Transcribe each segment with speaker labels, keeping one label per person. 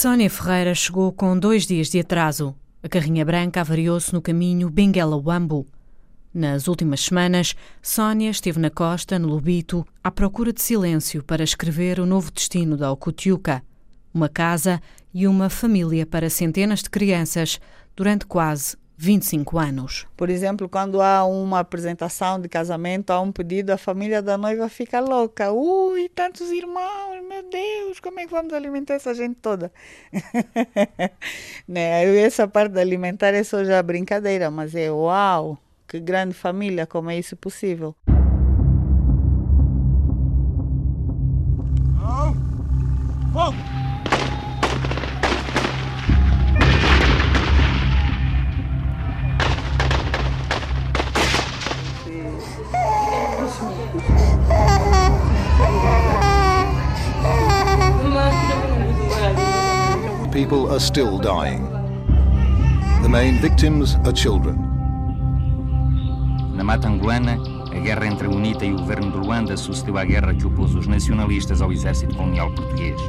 Speaker 1: Sónia Ferreira chegou com dois dias de atraso. A carrinha branca avariou-se no caminho Benguela-Wambu. Nas últimas semanas, Sónia esteve na costa, no Lubito, à procura de silêncio para escrever o novo destino da Okutiuca. Uma casa e uma família para centenas de crianças durante quase 25 anos.
Speaker 2: Por exemplo, quando há uma apresentação de casamento, há um pedido, a família da noiva fica louca. Ui, tantos irmãos, meu Deus, como é que vamos alimentar essa gente toda? né? Essa parte de alimentar é só já brincadeira, mas é uau, que grande família, como é isso possível?
Speaker 3: Fogo!
Speaker 4: People are still dying. The main victims are children.
Speaker 5: Na mata angolana, a guerra entre a UNITA e o governo de Luanda sucedeu à guerra que opôs os nacionalistas ao exército colonial português.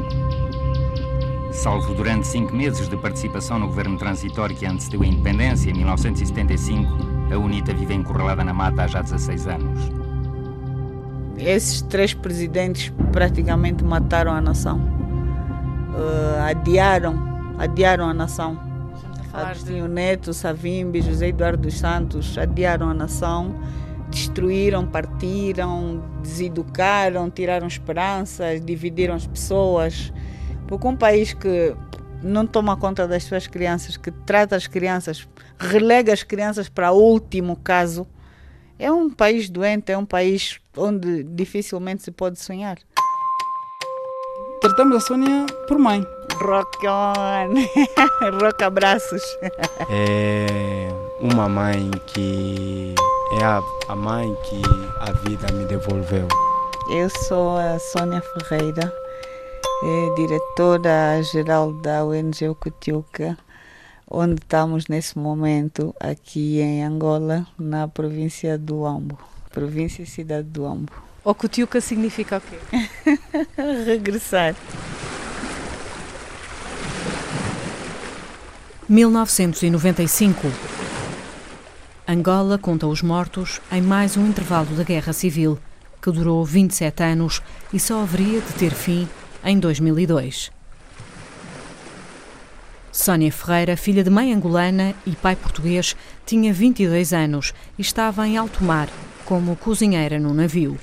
Speaker 5: Salvo durante cinco meses de participação no governo transitório que antecedeu a independência, em 1975, a UNITA vive encurralada na mata há já 16 anos.
Speaker 2: Esses três presidentes praticamente mataram a nação uh, adiaram, adiaram a nação. Agostinho de... Neto, Savimbi, José Eduardo dos Santos adiaram a nação, destruíram, partiram, deseducaram, tiraram esperanças, dividiram as pessoas. Porque um país que não toma conta das suas crianças, que trata as crianças, relega as crianças para o último caso, é um país doente, é um país onde dificilmente se pode sonhar.
Speaker 6: Tratamos a Sônia por mãe.
Speaker 2: Rock on! Rock abraços!
Speaker 6: É uma mãe que é a, a mãe que a vida me devolveu.
Speaker 2: Eu sou a Sônia Ferreira, é diretora-geral da ONG Ocutiuca, onde estamos nesse momento aqui em Angola, na província do Ambo, província e cidade do Ambo.
Speaker 1: Ocutiuca significa o quê?
Speaker 2: Regressar.
Speaker 1: 1995. Angola conta os mortos em mais um intervalo da Guerra Civil, que durou 27 anos e só haveria de ter fim em 2002. Sónia Ferreira, filha de mãe angolana e pai português, tinha 22 anos e estava em alto mar, como cozinheira no navio.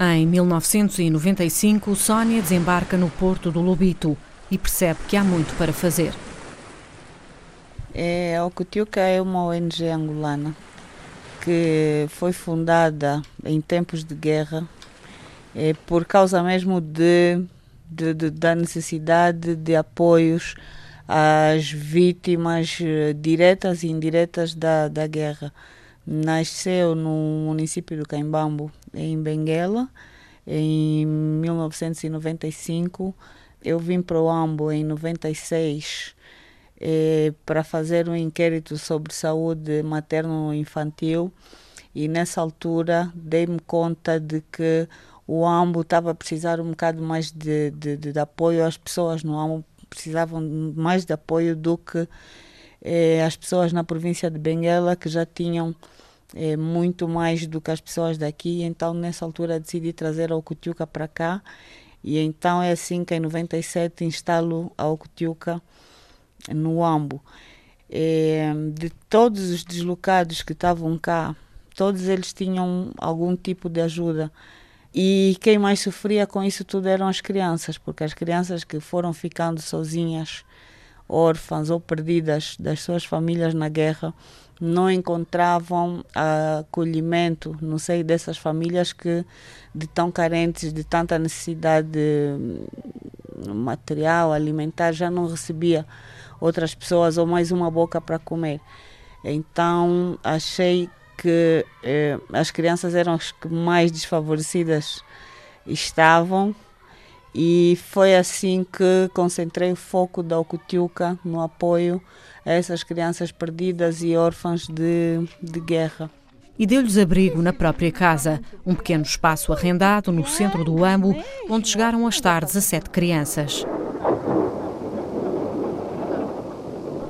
Speaker 1: Em 1995, Sónia desembarca no porto do Lobito e percebe que há muito para fazer.
Speaker 2: É, a Ocutiuca é uma ONG angolana que foi fundada em tempos de guerra é, por causa mesmo de, de, de, da necessidade de apoios às vítimas eh, diretas e indiretas da, da guerra. Nasceu no município do Caimbambo, em Benguela, em 1995. Eu vim para o Ambo em 96 eh, para fazer um inquérito sobre saúde materno-infantil e nessa altura dei-me conta de que o AMBO estava a precisar um bocado mais de, de, de, apoio, as pessoas no AMBO precisavam mais de apoio do que eh, as pessoas na província de Benguela que já tinham é, muito mais do que as pessoas daqui, então nessa altura decidi trazer a Ocutiuca para cá e então é assim que em 97 instalo a Ocutiuca no Ambo. É, de todos os deslocados que estavam cá, todos eles tinham algum tipo de ajuda. E quem mais sofria com isso tudo eram as crianças, porque as crianças que foram ficando sozinhas, órfãs ou perdidas das suas famílias na guerra, não encontravam acolhimento no seio dessas famílias que de tão carentes, de tanta necessidade material, alimentar, já não recebia outras pessoas ou mais uma boca para comer. Então achei que eh, as crianças eram as que mais desfavorecidas estavam e foi assim que concentrei o foco da Ocutiuca no apoio a essas crianças perdidas e órfãs de, de guerra
Speaker 1: e deu-lhes abrigo na própria casa, um pequeno espaço arrendado no centro do Ambo, onde chegaram a estar 17 crianças.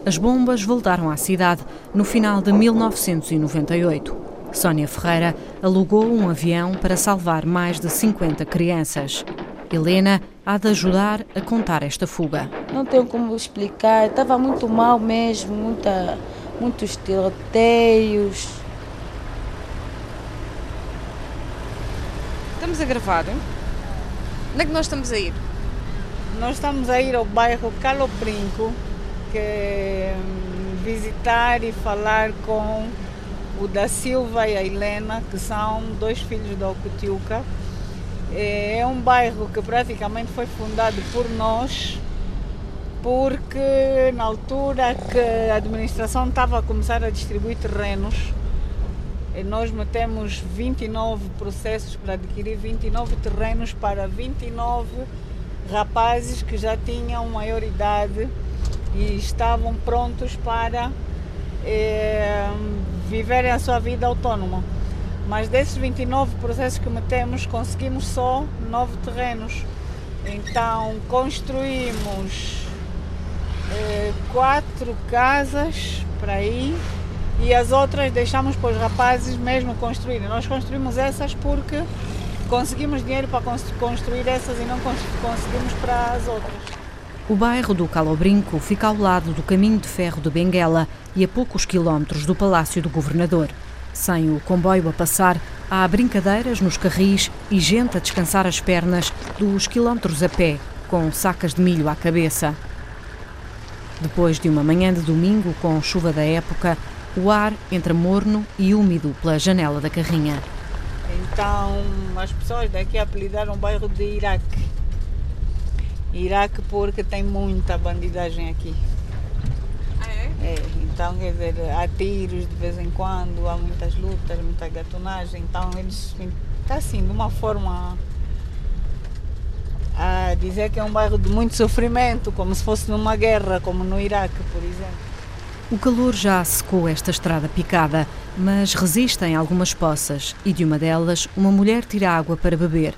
Speaker 1: As bombas voltaram à cidade no final de 1998. Sónia Ferreira alugou um avião para salvar mais de 50 crianças. Helena há de ajudar a contar esta fuga.
Speaker 7: Não tenho como explicar, estava muito mal mesmo, muita, muitos tiroteios.
Speaker 8: Estamos a gravar? Onde é que nós estamos a ir?
Speaker 2: Nós estamos a ir ao bairro Calo Brinco, que hum, visitar e falar com o da Silva e a Helena, que são dois filhos da Ocutiuca. É um bairro que praticamente foi fundado por nós, porque na altura que a administração estava a começar a distribuir terrenos, nós metemos 29 processos para adquirir 29 terrenos para 29 rapazes que já tinham maior idade e estavam prontos para é, viverem a sua vida autónoma. Mas desses 29 processos que metemos, conseguimos só 9 terrenos. Então construímos é, quatro casas para aí e as outras deixamos para os rapazes mesmo construírem. Nós construímos essas porque conseguimos dinheiro para construir essas e não conseguimos para as outras.
Speaker 1: O bairro do Calobrinco fica ao lado do caminho de ferro de Benguela e a poucos quilómetros do Palácio do Governador. Sem o comboio a passar, há brincadeiras nos carris e gente a descansar as pernas dos quilómetros a pé, com sacas de milho à cabeça. Depois de uma manhã de domingo com chuva da época, o ar entra morno e úmido pela janela da carrinha.
Speaker 2: Então as pessoas daqui apelidaram o bairro de Iraque. Iraque porque tem muita bandidagem aqui.
Speaker 8: É?
Speaker 2: Então quer dizer, há tiros de vez em quando, há muitas lutas, muita gatonagem, então eles está assim, de uma forma a dizer que é um bairro de muito sofrimento, como se fosse numa guerra, como no Iraque, por exemplo.
Speaker 1: O calor já secou esta estrada picada, mas resistem algumas poças e de uma delas uma mulher tira água para beber,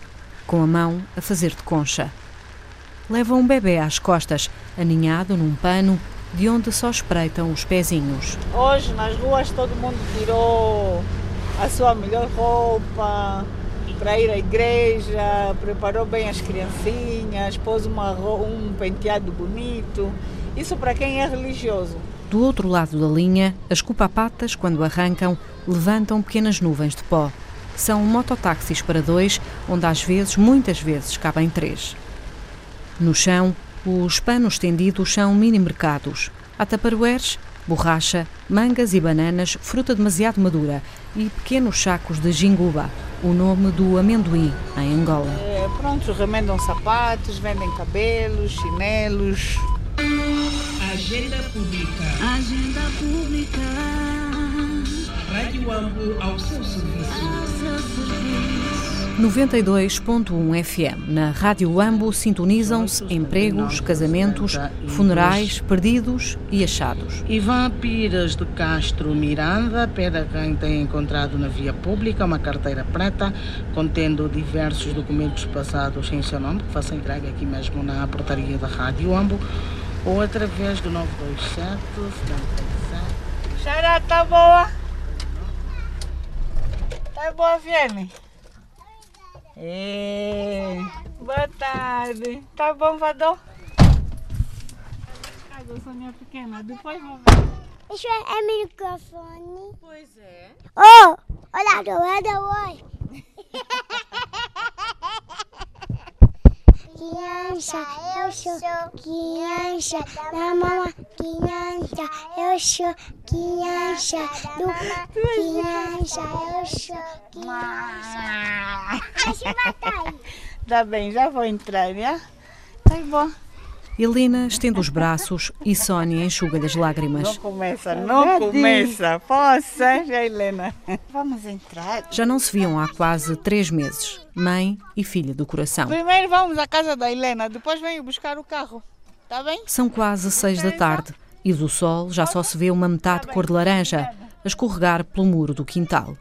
Speaker 1: com a mão a fazer de concha. Leva um bebê às costas, aninhado num pano de onde só espreitam os pezinhos.
Speaker 2: Hoje nas ruas todo mundo tirou a sua melhor roupa para ir à igreja, preparou bem as criancinhas, pôs uma, um penteado bonito. Isso para quem é religioso.
Speaker 1: Do outro lado da linha, as cupapatas, quando arrancam, levantam pequenas nuvens de pó. São mototáxis para dois, onde às vezes, muitas vezes, cabem três. No chão, os panos estendidos são mini-mercados. Há taparoeiros, borracha, mangas e bananas, fruta demasiado madura e pequenos sacos de jinguba, o nome do amendoim em Angola.
Speaker 2: É, pronto, remendam sapatos, vendem cabelos, chinelos.
Speaker 9: Agenda Pública.
Speaker 10: Agenda Pública.
Speaker 9: Rádio Ambo ao seu serviço.
Speaker 10: Ao seu serviço.
Speaker 1: 92.1 FM. Na Rádio Ambo sintonizam-se empregos, casamentos, funerais, perdidos e achados.
Speaker 11: Ivan Pires de Castro Miranda pede a quem tem encontrado na via pública uma carteira preta contendo diversos documentos passados em seu nome, que faça entrega aqui mesmo na portaria da Rádio Ambo ou através do 927 77.
Speaker 2: Xará, tá boa? Tá boa, Viane? É. Boa tarde. Tá bom, Vador? Cadê a Sonia pequena? Depois vou ver.
Speaker 12: Isso é microfone.
Speaker 8: Pois é.
Speaker 12: Oh, olha, olha, olha. Criança, eu sou criança da mama. Criança, eu sou criança do criança, eu sou criança. Vai se matar aí.
Speaker 2: Tá bem, já vou entrar, né? Tá bom.
Speaker 1: Helena estende os braços e Sónia enxuga-lhe as lágrimas.
Speaker 2: Não começa, não começa. Poxa, Helena. Vamos entrar.
Speaker 1: Já não se viam há quase três meses. Mãe e filha do coração.
Speaker 2: Primeiro vamos à casa da Helena, depois venho buscar o carro. Tá bem?
Speaker 1: São quase seis da tarde e do sol já só se vê uma metade cor de laranja a escorregar pelo muro do quintal.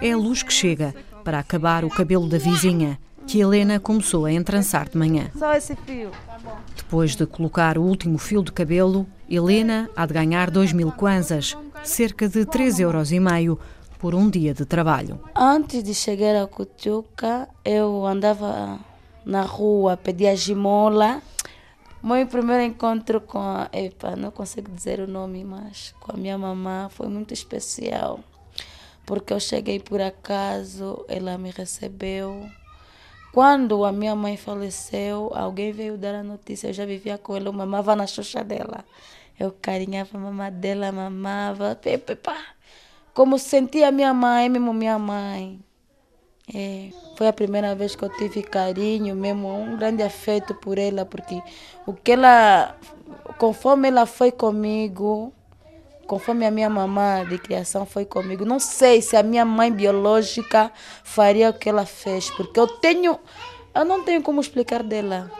Speaker 1: É a luz que chega para acabar o cabelo da vizinha que Helena começou a entrançar de manhã.
Speaker 7: Só esse fio.
Speaker 1: Depois de colocar o último fio de cabelo, Helena há de ganhar 2 mil kwanzas, cerca de 3,5 euros por um dia de trabalho.
Speaker 7: Antes de chegar a Cutuca, eu andava na rua, pedia gimola. Meu primeiro encontro com a. Epa, não consigo dizer o nome, mas com a minha mamã foi muito especial. Porque eu cheguei por acaso, ela me recebeu. Quando a minha mãe faleceu, alguém veio dar a notícia. Eu já vivia com ela, eu mamava na xuxa dela. Eu carinhava a mamã dela, mamava. Epa, como sentia minha mãe, mesmo minha mãe. É, foi a primeira vez que eu tive carinho, mesmo um grande afeto por ela, porque o que ela, conforme ela foi comigo, conforme a minha mamã de criação foi comigo, não sei se a minha mãe biológica faria o que ela fez, porque eu tenho, eu não tenho como explicar dela,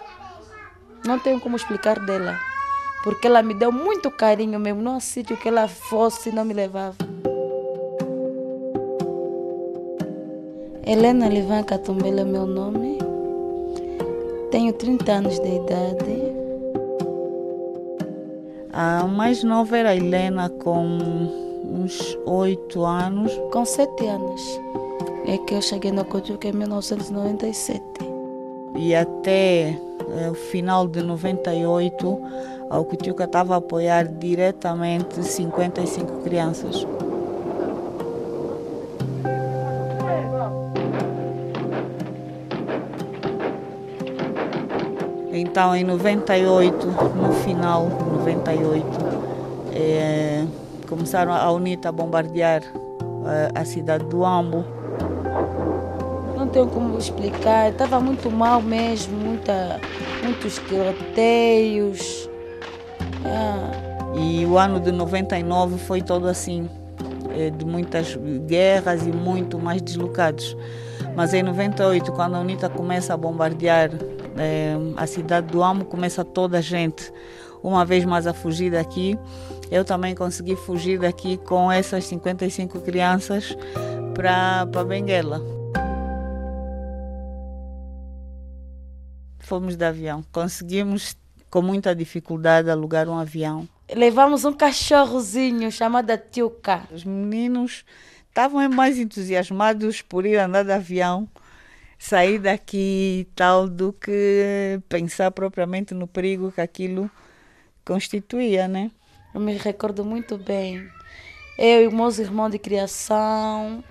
Speaker 7: não tenho como explicar dela, porque ela me deu muito carinho mesmo, não sítio que ela fosse não me levava. Helena Livan Catumbela é meu nome. Tenho 30 anos de idade.
Speaker 2: A mais nova era a Helena com uns 8 anos.
Speaker 7: Com 7 anos. É que eu cheguei no Cotuca em 1997.
Speaker 2: E até é, o final de 98, a Ocutuca estava a apoiar diretamente 55 crianças. Então, em 98, no final de 98, é, começaram a UNITA a bombardear a, a cidade do Ambo.
Speaker 7: Não tenho como explicar, estava muito mal mesmo, muita, muitos tiroteios.
Speaker 2: Ah. E o ano de 99 foi todo assim, é, de muitas guerras e muito mais deslocados. Mas em 98, quando a UNITA começa a bombardear é, a cidade do Amo, começa toda a gente uma vez mais a fugir daqui. Eu também consegui fugir daqui com essas 55 crianças para Benguela. Fomos de avião. Conseguimos, com muita dificuldade, alugar um avião.
Speaker 7: Levamos um cachorrozinho chamado Tiuca.
Speaker 2: Os meninos estavam mais entusiasmados por ir andar de avião, sair daqui e tal, do que pensar propriamente no perigo que aquilo constituía, né?
Speaker 7: Eu me recordo muito bem. Eu e meus irmãos de criação,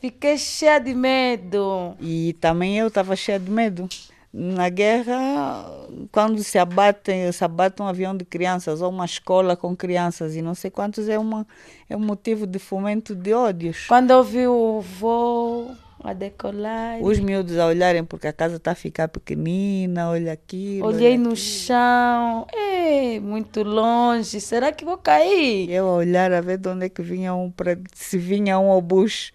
Speaker 7: fiquei cheia de medo.
Speaker 2: E também eu estava cheia de medo. Na guerra, quando se abate, se abate um avião de crianças ou uma escola com crianças e não sei quantos, é, uma, é um motivo de fomento de ódios.
Speaker 7: Quando eu vi o voo a decolar.
Speaker 2: Os miúdos a olharem porque a casa está a ficar pequenina, olha aqui.
Speaker 7: Olhei olha no chão, é, muito longe, será que vou cair?
Speaker 2: Eu a olhar a ver de onde é que vinha um, pra, se vinha um obus,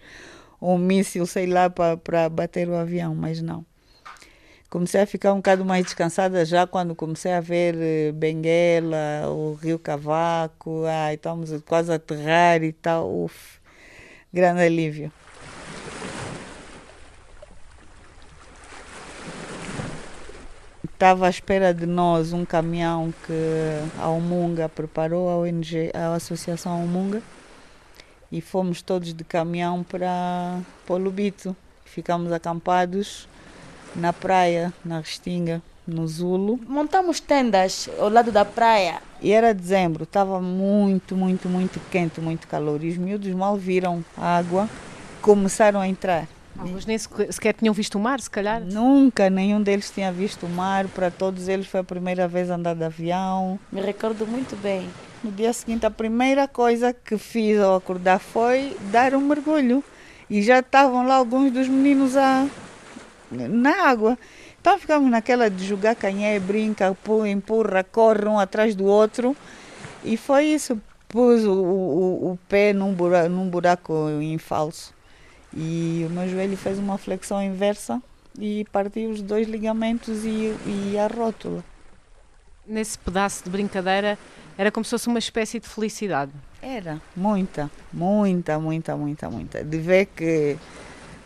Speaker 2: um míssil, sei lá, para bater o avião, mas não comecei a ficar um bocado mais descansada já quando comecei a ver eh, Benguela, o Rio Cavaco, ai, estamos quase a aterrar e tal. Uf, grande alívio. Estava à espera de nós um caminhão que a Umunga preparou, a ONG, a Associação Umunga, e fomos todos de caminhão para, para o Lubito. Ficamos acampados na praia, na Restinga, no Zulo.
Speaker 7: Montamos tendas ao lado da praia.
Speaker 2: E era dezembro, estava muito, muito, muito quente, muito calor. E os miúdos mal viram a água, começaram a entrar.
Speaker 8: Ah, mas nem sequer tinham visto o mar, se calhar?
Speaker 2: Nunca, nenhum deles tinha visto o mar. Para todos eles foi a primeira vez andar de avião.
Speaker 7: Me recordo muito bem.
Speaker 2: No dia seguinte, a primeira coisa que fiz ao acordar foi dar um mergulho. E já estavam lá alguns dos meninos a, na água. Então ficamos naquela de jogar canhé, brinca, empurra, corre um atrás do outro. E foi isso. Pus o, o, o pé num buraco, num buraco em falso. E o meu joelho fez uma flexão inversa e partiu os dois ligamentos e, e a rótula.
Speaker 8: Nesse pedaço de brincadeira era como se fosse uma espécie de felicidade.
Speaker 2: Era, muita, muita, muita, muita, muita. De ver que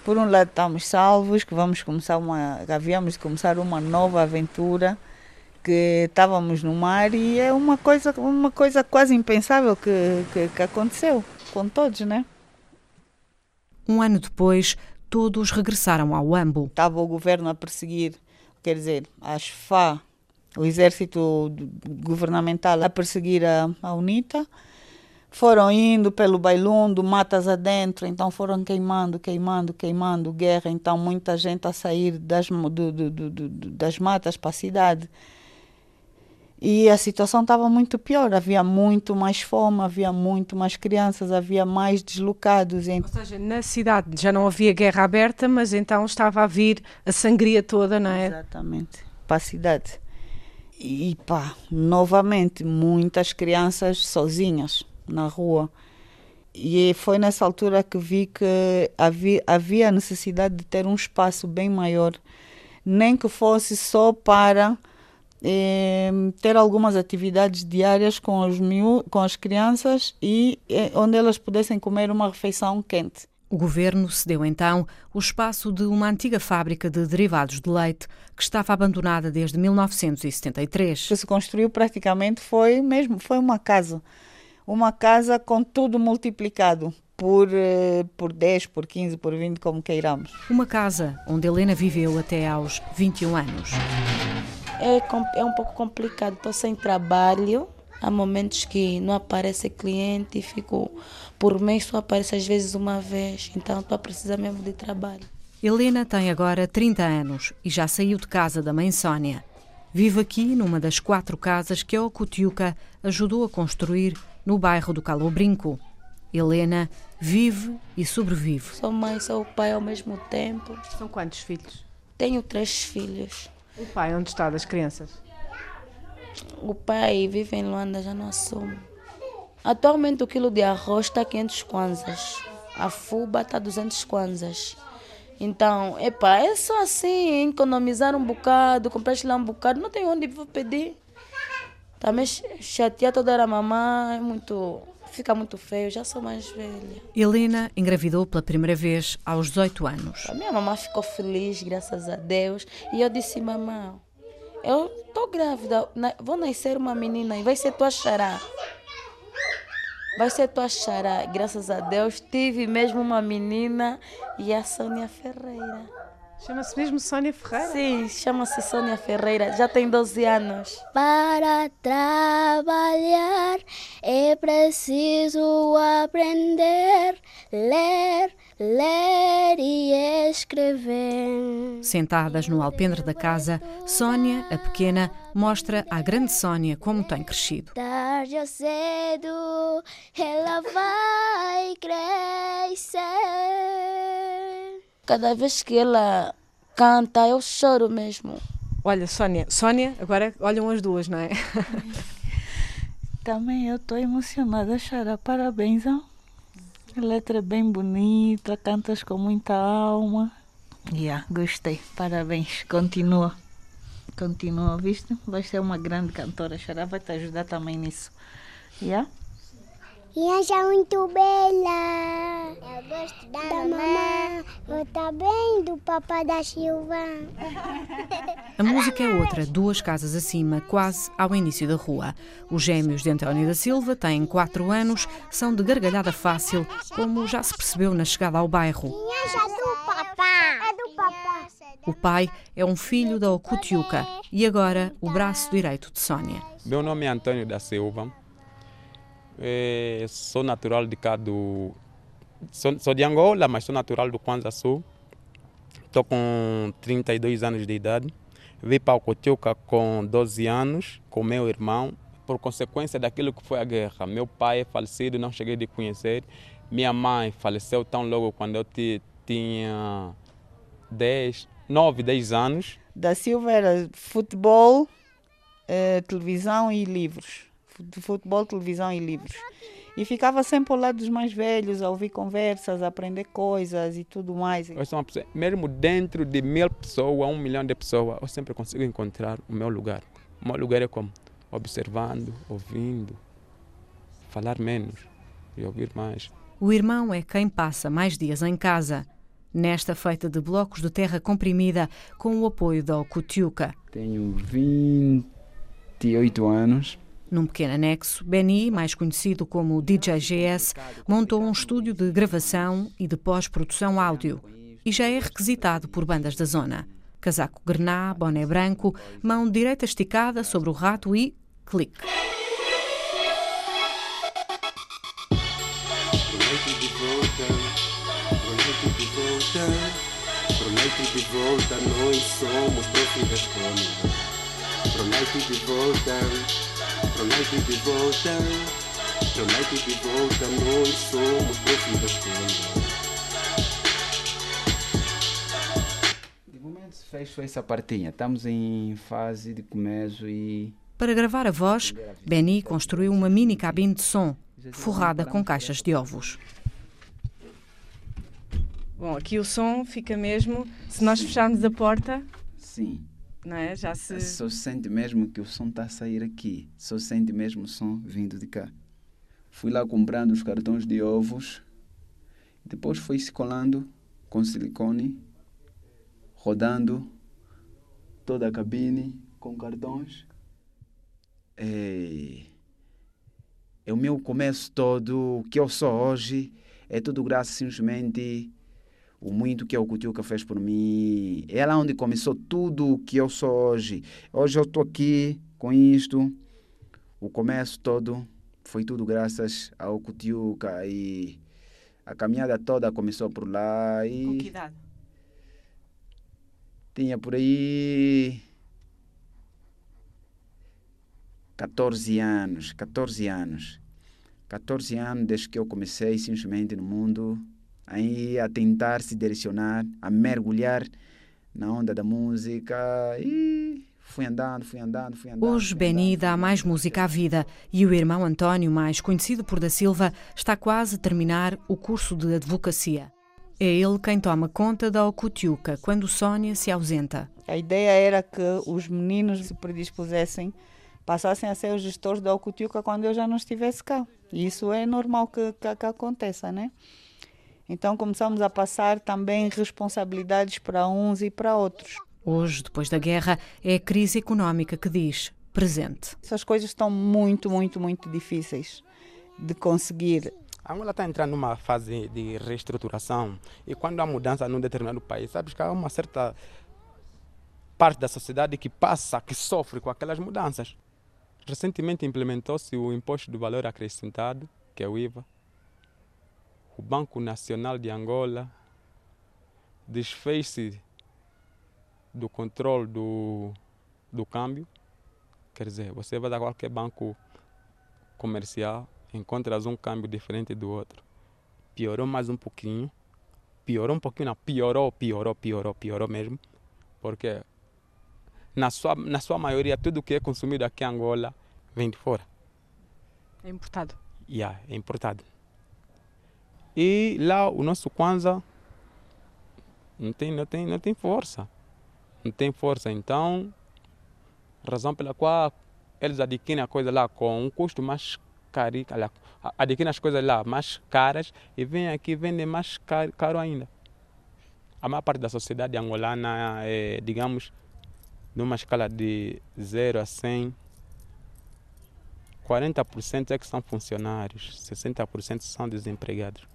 Speaker 2: por um lado estamos salvos, que vamos começar uma, havíamos de começar uma nova aventura, que estávamos no mar e é uma coisa, uma coisa quase impensável que, que, que aconteceu com todos, né?
Speaker 1: Um ano depois, todos regressaram ao Ambo.
Speaker 2: Estava o governo a perseguir, quer dizer, as FA, o exército governamental a perseguir a, a UNITA foram indo pelo Bailundo, matas adentro, então foram queimando, queimando, queimando, guerra, então muita gente a sair das, do, do, do, das matas para a cidade. E a situação estava muito pior, havia muito mais fome, havia muito mais crianças, havia mais deslocados.
Speaker 8: Ou seja, na cidade já não havia guerra aberta, mas então estava a vir a sangria toda, não é?
Speaker 2: Exatamente, para a cidade. E pá, novamente, muitas crianças sozinhas na rua. E foi nessa altura que vi que havia, havia necessidade de ter um espaço bem maior, nem que fosse só para eh, ter algumas atividades diárias com, os miú com as crianças e eh, onde elas pudessem comer uma refeição quente.
Speaker 1: O governo cedeu então o espaço de uma antiga fábrica de derivados de leite que estava abandonada desde 1973.
Speaker 2: O que se construiu praticamente foi mesmo foi uma casa uma casa com tudo multiplicado por, eh, por 10, por 15, por 20, como queiramos.
Speaker 1: Uma casa onde Helena viveu até aos 21 anos.
Speaker 7: É, é um pouco complicado, estou sem trabalho. Há momentos que não aparece cliente, fico por mês só aparece às vezes uma vez, então estou a precisar mesmo de trabalho.
Speaker 1: Helena tem agora 30 anos e já saiu de casa da mãe Sónia. Vive aqui numa das quatro casas que a Ocutiuca ajudou a construir no bairro do Calo Brinco. Helena vive e sobrevive.
Speaker 7: Sou mãe, sou pai ao mesmo tempo.
Speaker 8: São quantos filhos?
Speaker 7: Tenho três filhos.
Speaker 8: O pai, onde está das crianças?
Speaker 7: O pai vive em Luanda, já não assumo. Atualmente o quilo de arroz está 500 kwanzas. A fuba está 200 kwanzas. Então, epa, é só assim, economizar um bocado, comprar lá um bocado, não tem onde vou pedir. Também chatear toda a mamãe, é muito, fica muito feio, já sou mais velha.
Speaker 1: Helena engravidou pela primeira vez aos 18 anos.
Speaker 7: A minha mamãe ficou feliz, graças a Deus. E eu disse, mamãe, eu estou grávida, vou nascer uma menina e vai ser tua xará. Vai ser tua xará. Graças a Deus tive mesmo uma menina e a Sônia Ferreira.
Speaker 8: Chama-se mesmo Sônia Ferreira?
Speaker 7: Sim, chama-se Sônia Ferreira, já tem 12 anos.
Speaker 12: Para trabalhar é preciso aprender, ler, ler e escrever.
Speaker 1: Sentadas no alpendre da casa, Sônia, a pequena, mostra à grande Sônia como tem crescido.
Speaker 12: Tarde ou cedo ela vai crescer.
Speaker 7: Cada vez que ela canta, eu choro mesmo.
Speaker 8: Olha, Sónia, Sónia, agora olham as duas, não é?
Speaker 2: Também eu estou emocionada a chorar. Parabéns, ó. A letra é bem bonita, cantas com muita alma. Yeah, gostei. Parabéns. Continua. Continua, viste? Vai ser uma grande cantora. Chorar vai te ajudar também nisso. Yeah?
Speaker 12: Criança muito bela. Eu gosto da, da mamãe. Eu também do papai da Silva.
Speaker 1: A música é outra, duas casas acima, quase ao início da rua. Os gêmeos de António da Silva têm quatro anos, são de gargalhada fácil, como já se percebeu na chegada ao bairro.
Speaker 12: Criança do papá. É do papá.
Speaker 1: O pai é um filho da Ocutiuca e agora o braço direito de Sônia.
Speaker 13: Meu nome é Antônio da Silva. É, sou natural de cá do. Sou, sou, de Angola, mas sou natural do Kwanza Sul. Estou com 32 anos de idade. Vim para o Cotiuca com 12 anos, com meu irmão, por consequência daquilo que foi a guerra. Meu pai é falecido, não cheguei de conhecer. Minha mãe faleceu tão logo quando eu tinha 10, 9, 10 anos.
Speaker 2: Da Silva era futebol, eh, televisão e livros de futebol, televisão e livros. E ficava sempre ao lado dos mais velhos, a ouvir conversas, a aprender coisas e tudo mais.
Speaker 13: Eu sou uma pessoa, mesmo dentro de mil pessoas, um milhão de pessoas, eu sempre consigo encontrar o meu lugar. O meu lugar é como? Observando, ouvindo, falar menos e ouvir mais.
Speaker 1: O irmão é quem passa mais dias em casa. nesta feita de blocos de terra comprimida com o apoio da Okutiuka.
Speaker 14: Tenho 28 anos.
Speaker 1: Num pequeno anexo, Beni, mais conhecido como DJ GS, montou um estúdio de gravação e de pós-produção áudio e já é requisitado por bandas da zona. Casaco grená, boné branco, mão direita esticada sobre o rato e clique.
Speaker 15: Prometo de volta, nós somos prof da escola. Prometo de volta, prometo de volta, prometo de volta, nós somos prof da escola.
Speaker 14: De momento fecho essa partinha, estamos em fase de começo e.
Speaker 1: Para gravar a voz, Benny construiu uma mini cabine de som, forrada com caixas de ovos.
Speaker 8: Bom, aqui o som fica mesmo. Se nós fecharmos a porta.
Speaker 14: Sim.
Speaker 8: Não é? Já se.
Speaker 14: Só sente mesmo que o som está a sair aqui. Só sente mesmo o som vindo de cá. Fui lá comprando os cartões de ovos. Depois foi se colando com silicone, rodando toda a cabine com cartões. É, é o meu começo todo, o que eu sou hoje, é tudo graças simplesmente o muito que a Okutiuka fez por mim. É lá onde começou tudo o que eu sou hoje. Hoje eu estou aqui com isto. O começo todo foi tudo graças ao Okutiuka e a caminhada toda começou por lá. E
Speaker 8: com que idade?
Speaker 14: Tinha por aí 14 anos, 14 anos. 14 anos desde que eu comecei simplesmente no mundo aí a tentar se direcionar, a mergulhar na onda da música e fui andando, fui andando, fui andando.
Speaker 1: Hoje Beni dá mais música à vida e o irmão António, mais conhecido por da Silva, está quase a terminar o curso de advocacia. É ele quem toma conta da Ocutiuca quando Sónia se ausenta.
Speaker 2: A ideia era que os meninos se predispusessem, passassem a ser os gestores da Ocutiuca quando eu já não estivesse cá. E isso é normal que, que, que aconteça, né? Então começamos a passar também responsabilidades para uns e para outros.
Speaker 1: Hoje, depois da guerra, é a crise económica que diz presente.
Speaker 2: Essas coisas estão muito, muito, muito difíceis de conseguir.
Speaker 13: A Angola está entrando numa fase de reestruturação e quando há mudança num determinado país, sabes que há uma certa parte da sociedade que passa, que sofre com aquelas mudanças. Recentemente implementou-se o imposto do valor acrescentado, que é o IVA, o Banco Nacional de Angola desfez-se do controle do, do câmbio. Quer dizer, você vai a qualquer banco comercial, encontras um câmbio diferente do outro. Piorou mais um pouquinho. Piorou um pouquinho, não, piorou, piorou, piorou, piorou mesmo. Porque na sua, na sua maioria, tudo que é consumido aqui em Angola vem de fora.
Speaker 8: É importado.
Speaker 13: Yeah, é importado. E lá o nosso Kwanza não tem, não tem, não tem força. Não tem força. Então, razão pela qual eles adquirem a coisa lá com um custo mais caro, adquirem as coisas lá mais caras e vêm aqui vendem mais caro, caro ainda. A maior parte da sociedade angolana é, digamos, numa escala de 0 a 100, 40% é que são funcionários, 60% são desempregados.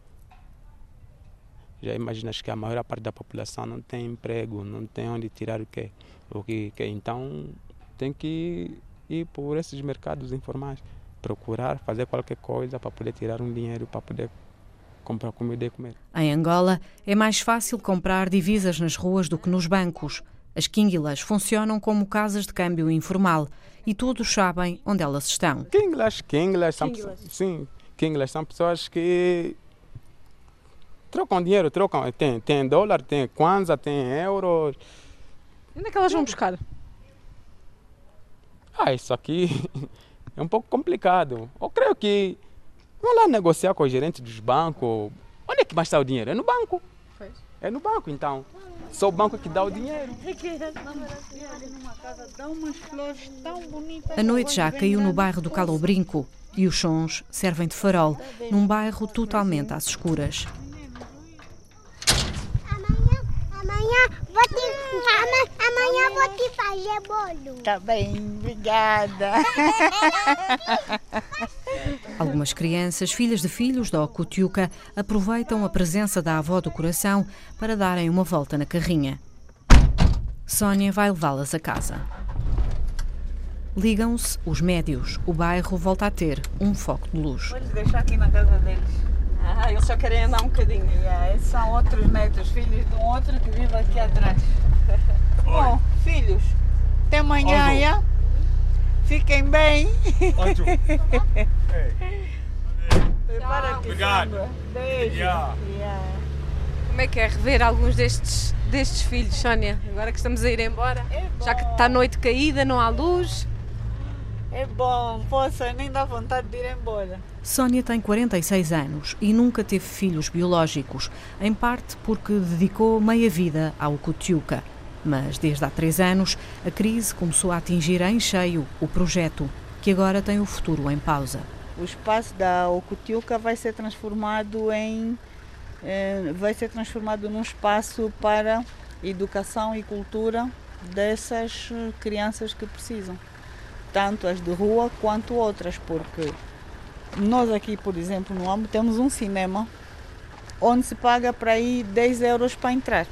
Speaker 13: Já imaginas que a maior parte da população não tem emprego, não tem onde tirar o que, o que quer. Então tem que ir por esses mercados informais, procurar fazer qualquer coisa para poder tirar um dinheiro para poder comprar comida e comer.
Speaker 1: Em Angola é mais fácil comprar divisas nas ruas do que nos bancos. As quinguilas funcionam como casas de câmbio informal e todos sabem onde elas estão.
Speaker 13: Quinguilas, quinguilas, são, sim, quinguilas são pessoas que trocam dinheiro, trocam. Tem, tem dólar, tem kwanza, tem euros.
Speaker 8: Onde é que elas vão buscar?
Speaker 13: Ah, isso aqui é um pouco complicado. Eu creio que vão lá negociar com o gerente dos bancos. Onde é que mais está o dinheiro? É no banco. É no banco, então. Só o banco que dá o dinheiro.
Speaker 1: A noite já caiu no bairro do Calo Brinco e os sons servem de farol, num bairro totalmente às escuras.
Speaker 12: Amanhã vou te, amanhã vou te fazer bolo.
Speaker 2: Tá bem, obrigada.
Speaker 1: Algumas crianças, filhas de filhos da Ocutiuca, aproveitam a presença da avó do coração para darem uma volta na carrinha. Sónia vai levá-las a casa. Ligam-se os médios. O bairro volta a ter um foco de luz.
Speaker 2: Vou deixar aqui na casa deles.
Speaker 8: Ah, eles só querem andar um bocadinho.
Speaker 2: Yeah, esses são outros netos, filhos de um outro que vive aqui atrás. Bom, filhos, até amanhã? Fiquem bem.
Speaker 3: Ótimo.
Speaker 2: Prepara aqui,
Speaker 3: Obrigado.
Speaker 2: Beijo.
Speaker 3: Yeah.
Speaker 2: Yeah.
Speaker 8: Como é que é rever alguns destes, destes filhos, Sónia? Agora que estamos a ir embora, já que está a noite caída, não há luz.
Speaker 2: É bom, poxa, nem dá vontade de ir embora.
Speaker 1: Sónia tem 46 anos e nunca teve filhos biológicos, em parte porque dedicou meia vida ao Cutiuca. Mas desde há três anos, a crise começou a atingir em cheio o projeto, que agora tem o futuro em pausa.
Speaker 2: O espaço da Ocutiuca vai ser transformado em eh, vai ser transformado num espaço para educação e cultura dessas eh, crianças que precisam, tanto as de rua quanto outras, porque nós aqui, por exemplo, no AMBO temos um cinema onde se paga para ir 10 euros para entrar.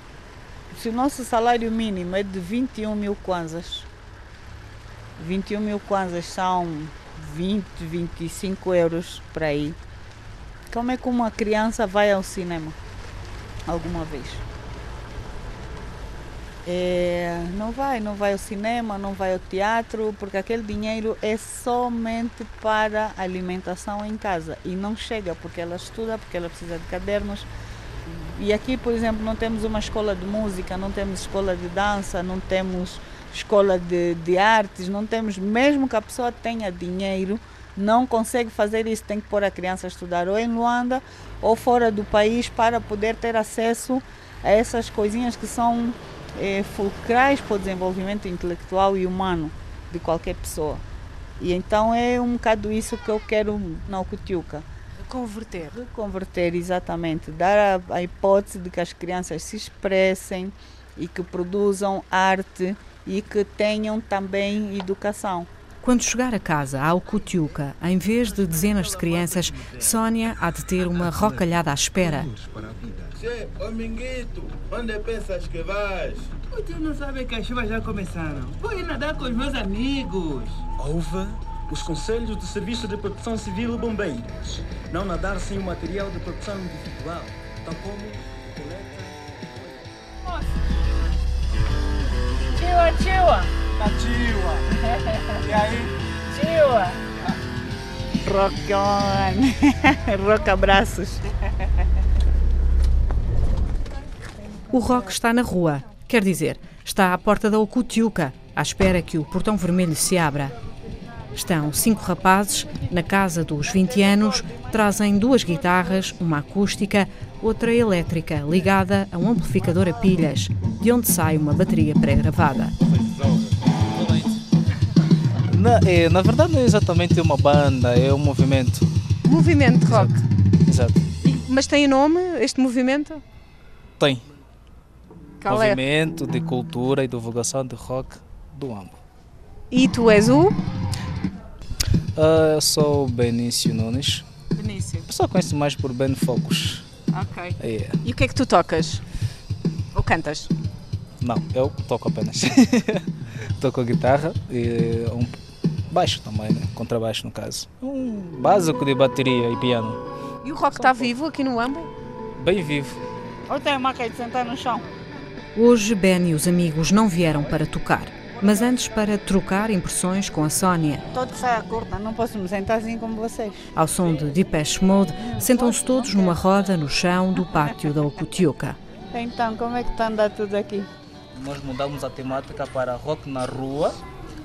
Speaker 2: Se o nosso salário mínimo é de 21 mil kwanzas, 21 mil kwanzas são 20, 25 euros para ir. Como é que uma criança vai ao cinema alguma vez? É, não vai, não vai ao cinema, não vai ao teatro, porque aquele dinheiro é somente para alimentação em casa e não chega porque ela estuda, porque ela precisa de cadernos. E aqui, por exemplo, não temos uma escola de música, não temos escola de dança, não temos escola de, de artes, não temos, mesmo que a pessoa tenha dinheiro, não consegue fazer isso, tem que pôr a criança a estudar ou em Luanda ou fora do país para poder ter acesso a essas coisinhas que são eh, fulcrais para o desenvolvimento intelectual e humano de qualquer pessoa. E então é um bocado isso que eu quero na Ocutiuca.
Speaker 8: Converter.
Speaker 2: Converter, exatamente. Dar a, a hipótese de que as crianças se expressem e que produzam arte e que tenham também educação.
Speaker 1: Quando chegar a casa ao Cutiuca, em vez de dezenas de crianças, Sónia há de ter uma rocalhada à espera.
Speaker 3: Che, ô Minguito, onde pensas que vais?
Speaker 16: O tio não sabe que as chuvas já começaram. Vou ir nadar com os meus amigos.
Speaker 17: Houve os conselhos do Serviço de Proteção Civil e Bombeiros. Não nadar sem o material de proteção individual, tal como coleta.
Speaker 2: Tiwa, tiwa.
Speaker 3: Na tiwa. E aí?
Speaker 2: Tiwa. Rock on. Rock abraços.
Speaker 1: O Rock está na rua, quer dizer, está à porta da Ocutiuca, à espera que o portão vermelho se abra. Estão cinco rapazes na casa dos 20 anos, trazem duas guitarras, uma acústica, outra elétrica ligada a um amplificador a pilhas, de onde sai uma bateria pré-gravada.
Speaker 18: Na, é, na verdade não é exatamente uma banda, é um movimento.
Speaker 8: Movimento de rock.
Speaker 18: Exato.
Speaker 8: Mas tem nome este movimento?
Speaker 18: Tem.
Speaker 8: Qual é?
Speaker 18: movimento de cultura e divulgação de rock do AMBO.
Speaker 8: E tu és o?
Speaker 18: Ah, eu sou o Benício Nunes.
Speaker 8: Benício.
Speaker 18: Eu só conheço mais por Ben Focus.
Speaker 8: Ok.
Speaker 18: É.
Speaker 8: E o que é que tu tocas? Ou cantas?
Speaker 18: Não, eu toco apenas. toco a guitarra e um baixo também, né? contrabaixo no caso. Um básico de bateria e piano.
Speaker 8: E o rock está vivo aqui no Ambo?
Speaker 18: Bem vivo.
Speaker 2: Ou tem maca de sentar no chão?
Speaker 1: Hoje, Ben e os amigos não vieram para tocar, mas antes para trocar impressões com a Sónia.
Speaker 2: Todo saia curta, não posso me sentar assim como vocês.
Speaker 1: Ao som de Depeche Mode, sentam-se todos numa roda no chão do pátio da Ocutiuca.
Speaker 2: Então, como é que está a andar tudo aqui?
Speaker 18: Nós mudamos a temática para rock na rua,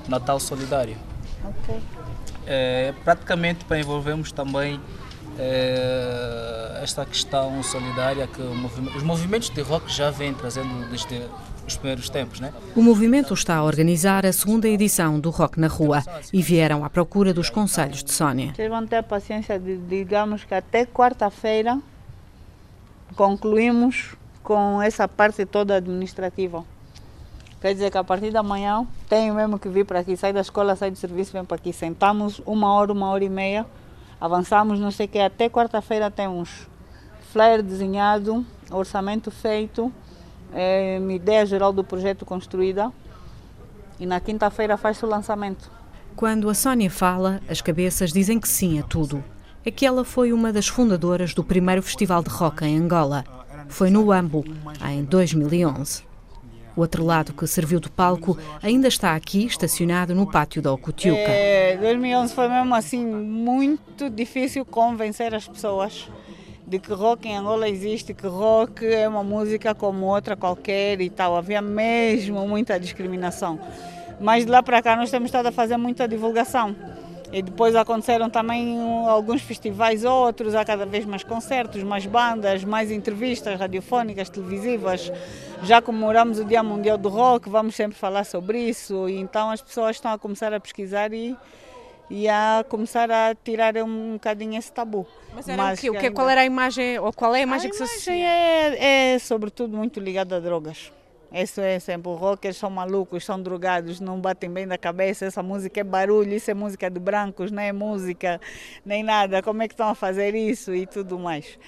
Speaker 18: Natal Solidário.
Speaker 2: Ok.
Speaker 18: É, praticamente para envolvermos também é, esta questão solidária que movi os movimentos de rock já vêm trazendo desde os primeiros tempos, né?
Speaker 1: O movimento está a organizar a segunda edição do Rock na Rua e vieram à procura dos conselhos de Sónia.
Speaker 2: Vocês vão ter paciência de, digamos que até quarta-feira concluímos com essa parte toda administrativa. Quer dizer que a partir da manhã tenho mesmo que vir para aqui, sai da escola, sai do serviço, vem para aqui. Sentamos uma hora, uma hora e meia, avançamos, não sei o que, até quarta-feira temos flyer desenhado, orçamento feito, é, ideia geral do projeto construída e na quinta-feira faz-se o lançamento.
Speaker 1: Quando a Sónia fala, as cabeças dizem que sim a tudo. É que ela foi uma das fundadoras do primeiro festival de rock em Angola. Foi no Ambo, em 2011. O outro lado que serviu de palco ainda está aqui, estacionado no pátio da Ocutiuca.
Speaker 2: É, 2011 foi mesmo assim muito difícil convencer as pessoas de que rock em Angola existe, que rock é uma música como outra qualquer e tal. Havia mesmo muita discriminação. Mas de lá para cá nós temos estado a fazer muita divulgação. E depois aconteceram também alguns festivais outros, há cada vez mais concertos, mais bandas, mais entrevistas radiofónicas, televisivas. Já comemoramos o Dia Mundial do Rock, vamos sempre falar sobre isso. E então as pessoas estão a começar a pesquisar e, e a começar a tirar um bocadinho esse tabu.
Speaker 8: Mas era Mas o quê? Qual era a imagem, ou qual é a imagem
Speaker 2: a
Speaker 8: que se
Speaker 2: associa? É, é sobretudo muito ligada a drogas. Isso é sempre, os rockers são malucos, são drogados, não batem bem da cabeça, essa música é barulho, isso é música de brancos, não é música, nem nada, como é que estão a fazer isso e tudo mais.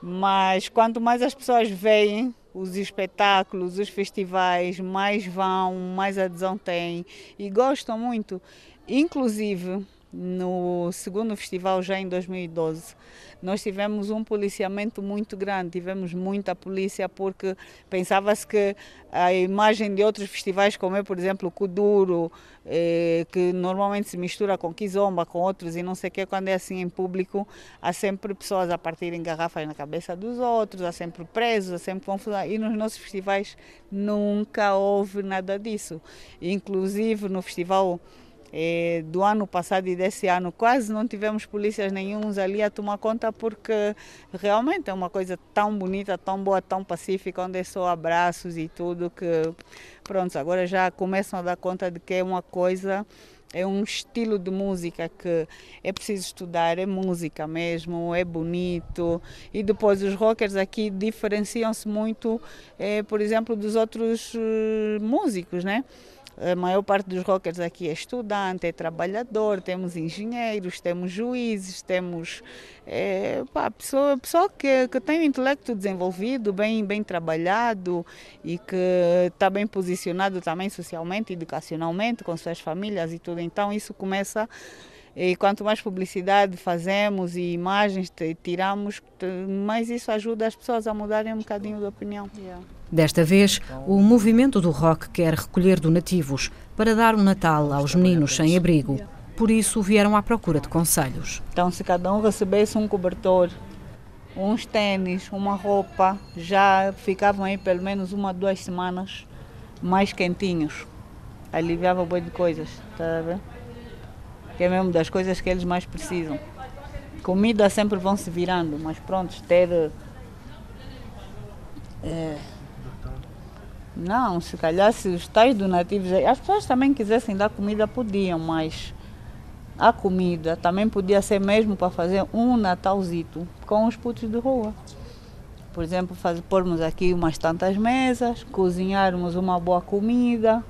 Speaker 2: Mas quanto mais as pessoas veem os espetáculos, os festivais, mais vão, mais adesão têm e gostam muito. Inclusive, no segundo festival, já em 2012, nós tivemos um policiamento muito grande, tivemos muita polícia porque pensava-se que a imagem de outros festivais, como é, por exemplo, o Kuduro, eh, que normalmente se mistura com Kizomba, com outros e não sei o que, quando é assim em público, há sempre pessoas a partirem garrafas na cabeça dos outros, há sempre presos, há sempre confusão. E nos nossos festivais nunca houve nada disso. Inclusive no festival eh, do ano passado e desse ano quase não tivemos polícias nenhums ali a tomar conta porque realmente é uma coisa tão bonita, tão boa, tão pacífica, onde é só abraços e tudo que pronto, agora já começam a dar conta de que é uma coisa é um estilo de música que é preciso estudar, é música mesmo, é bonito. E depois os rockers aqui diferenciam-se muito, é, por exemplo, dos outros uh, músicos, né? A maior parte dos rockers aqui é estudante, é trabalhador, temos engenheiros, temos juízes, temos é, pá, pessoa, pessoa que, que tem o intelecto desenvolvido, bem, bem trabalhado e que está bem posicionado também socialmente, educacionalmente, com suas famílias e tudo. Então isso começa e quanto mais publicidade fazemos e imagens tiramos, mais isso ajuda as pessoas a mudarem um bocadinho de opinião. Yeah.
Speaker 1: Desta vez, o movimento do rock quer recolher donativos para dar um Natal aos meninos sem abrigo. Por isso, vieram à procura de conselhos.
Speaker 2: Então, se cada um recebesse um cobertor, uns tênis, uma roupa, já ficavam aí pelo menos uma, duas semanas mais quentinhos. Aliviava boi de coisas, tá a ver? que é mesmo das coisas que eles mais precisam. Comida sempre vão se virando, mas pronto, ter. É, não, se calhar se os tais donativos. As pessoas também quisessem dar comida, podiam, mas a comida também podia ser mesmo para fazer um Natalzito com os putos de rua. Por exemplo, fazer, pormos aqui umas tantas mesas, cozinharmos uma boa comida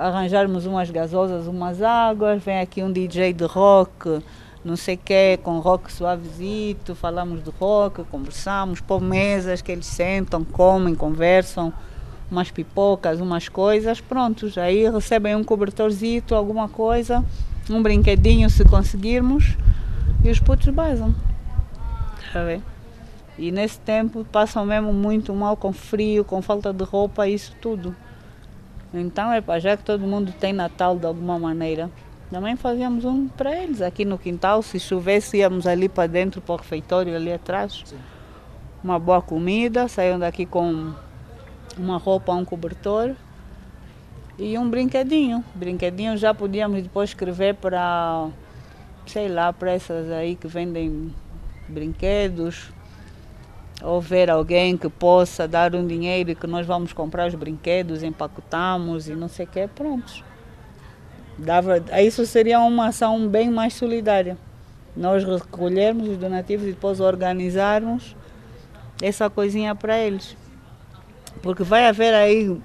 Speaker 2: arranjarmos umas gasosas, umas águas, vem aqui um DJ de rock, não sei o que, com rock suavezito, falamos de rock, conversamos, pôr mesas que eles sentam, comem, conversam, umas pipocas, umas coisas, prontos. Aí recebem um cobertorzito, alguma coisa, um brinquedinho se conseguirmos, e os putos basam. Tá E nesse tempo passam mesmo muito mal com frio, com falta de roupa, isso tudo. Então, é para já que todo mundo tem Natal de alguma maneira, também fazíamos um para eles aqui no quintal. Se chovesse, íamos ali para dentro, para o refeitório ali atrás. Sim. Uma boa comida, saíam daqui com uma roupa, um cobertor e um brinquedinho. Brinquedinho já podíamos depois escrever para, sei lá, para essas aí que vendem brinquedos, ou ver alguém que possa dar um dinheiro e que nós vamos comprar os brinquedos, empacotamos e não sei o que, pronto. Dava, isso seria uma ação bem mais solidária. Nós recolhermos os donativos e depois organizarmos essa coisinha para eles. Porque vai haver aí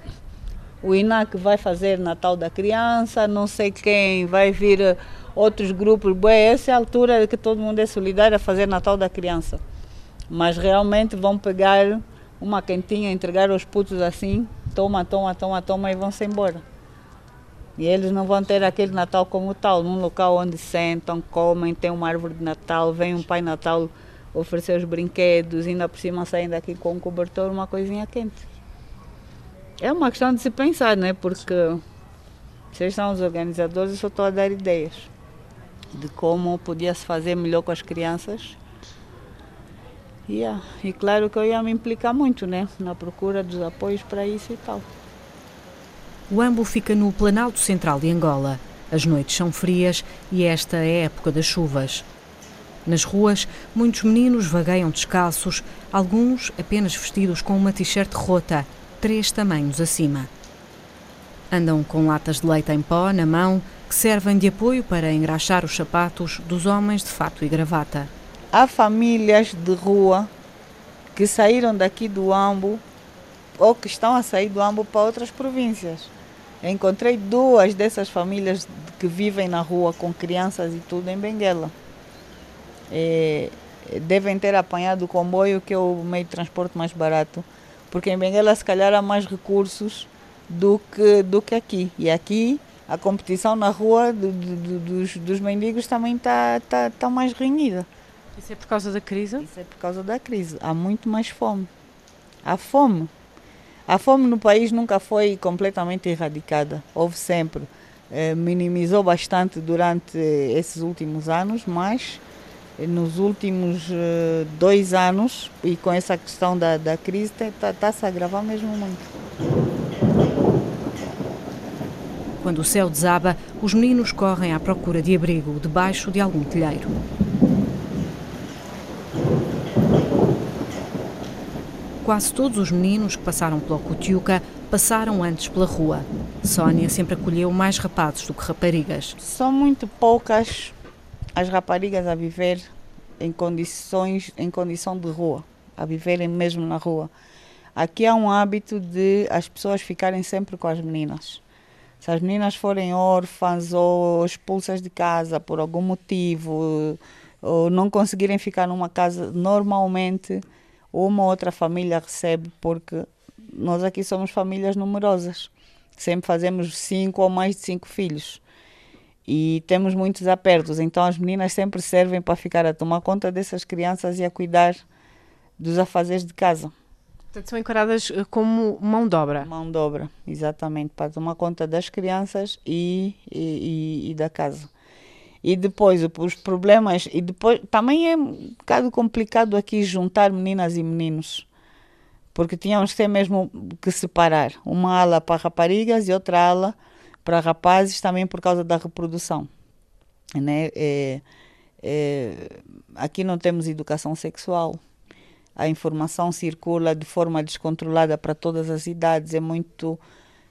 Speaker 2: o INAC vai fazer Natal da Criança, não sei quem vai vir eh, outros grupos. Bem, essa é a altura que todo mundo é solidário a fazer Natal da Criança. Mas realmente vão pegar uma quentinha, entregar aos putos assim, toma, toma, toma, toma e vão-se embora. E eles não vão ter aquele Natal como tal, num local onde sentam, comem, tem uma árvore de Natal, vem um Pai Natal oferecer os brinquedos, ainda por cima saem daqui com um cobertor, uma coisinha quente. É uma questão de se pensar, né? Porque vocês são os organizadores, eu só estou a dar ideias de como podia se fazer melhor com as crianças. Yeah. E claro que eu ia me implicar muito, né? Na procura dos apoios para isso e tal.
Speaker 1: O Ambo fica no Planalto Central de Angola. As noites são frias e esta é a época das chuvas. Nas ruas, muitos meninos vagueiam descalços, alguns apenas vestidos com uma t-shirt rota três tamanhos acima. Andam com latas de leite em pó na mão que servem de apoio para engraxar os sapatos dos homens de fato e gravata.
Speaker 2: Há famílias de rua que saíram daqui do Ambo ou que estão a sair do Ambo para outras províncias. encontrei duas dessas famílias que vivem na rua com crianças e tudo em Benguela. É, devem ter apanhado o comboio, que é o meio de transporte mais barato porque em Benguela se calhar há mais recursos do que, do que aqui. E aqui a competição na rua do, do, dos, dos mendigos também está tá, tá mais renhida.
Speaker 8: Isso é por causa da crise?
Speaker 2: Isso é por causa da crise. Há muito mais fome. Há fome. A fome no país nunca foi completamente erradicada. Houve sempre. Eh, minimizou bastante durante esses últimos anos, mas nos últimos uh, dois anos, e com essa questão da, da crise, está tá se a agravar mesmo muito.
Speaker 1: Quando o céu desaba, os meninos correm à procura de abrigo debaixo de algum telheiro. Quase todos os meninos que passaram pela Cutiuca passaram antes pela rua. Sónia sempre acolheu mais rapazes do que raparigas.
Speaker 2: São muito poucas as raparigas a viver em condições em condição de rua, a viverem mesmo na rua. Aqui há um hábito de as pessoas ficarem sempre com as meninas. Se as meninas forem órfãs ou expulsas de casa por algum motivo, ou não conseguirem ficar numa casa, normalmente uma ou outra família recebe, porque nós aqui somos famílias numerosas. Sempre fazemos cinco ou mais de cinco filhos e temos muitos apertos, então as meninas sempre servem para ficar a tomar conta dessas crianças e a cuidar dos afazeres de casa.
Speaker 8: Portanto, são encaradas eh, como mão de obra?
Speaker 2: Mão de obra, exatamente, para tomar conta das crianças e, e, e, e da casa. E depois os problemas, e depois também é um bocado complicado aqui juntar meninas e meninos, porque tínhamos que ter mesmo que separar uma ala para raparigas e outra ala para rapazes também por causa da reprodução. Né? É, é, aqui não temos educação sexual. A informação circula de forma descontrolada para todas as idades. É muito,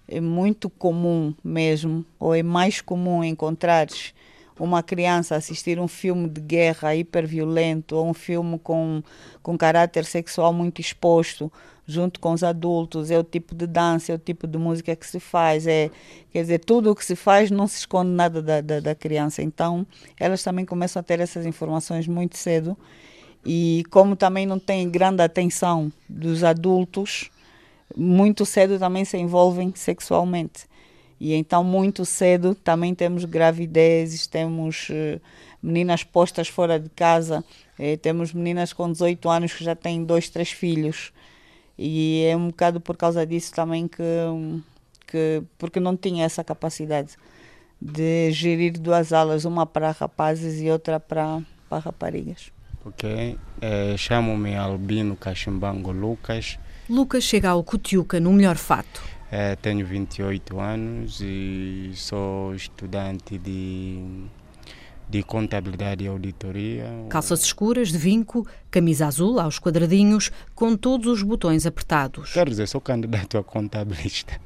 Speaker 2: é muito comum mesmo, ou é mais comum encontrares uma criança assistir um filme de guerra hiperviolento ou um filme com, com caráter sexual muito exposto junto com os adultos, é o tipo de dança, é o tipo de música que se faz, é, quer dizer, tudo o que se faz não se esconde nada da, da, da criança. Então, elas também começam a ter essas informações muito cedo e como também não tem grande atenção dos adultos, muito cedo também se envolvem sexualmente. E então, muito cedo, também temos gravidezes, temos uh, meninas postas fora de casa, eh, temos meninas com 18 anos que já têm dois, três filhos. E é um bocado por causa disso também que, que porque não tinha essa capacidade de gerir duas alas, uma para rapazes e outra para, para raparigas.
Speaker 6: Ok, é, chamo-me Albino Cachimbango Lucas.
Speaker 1: Lucas chega ao Cutiuca no melhor fato.
Speaker 6: É, tenho 28 anos e sou estudante de de contabilidade e auditoria.
Speaker 1: Calças escuras de vinco, camisa azul aos quadradinhos, com todos os botões apertados.
Speaker 6: Quero dizer, sou candidato a contabilista.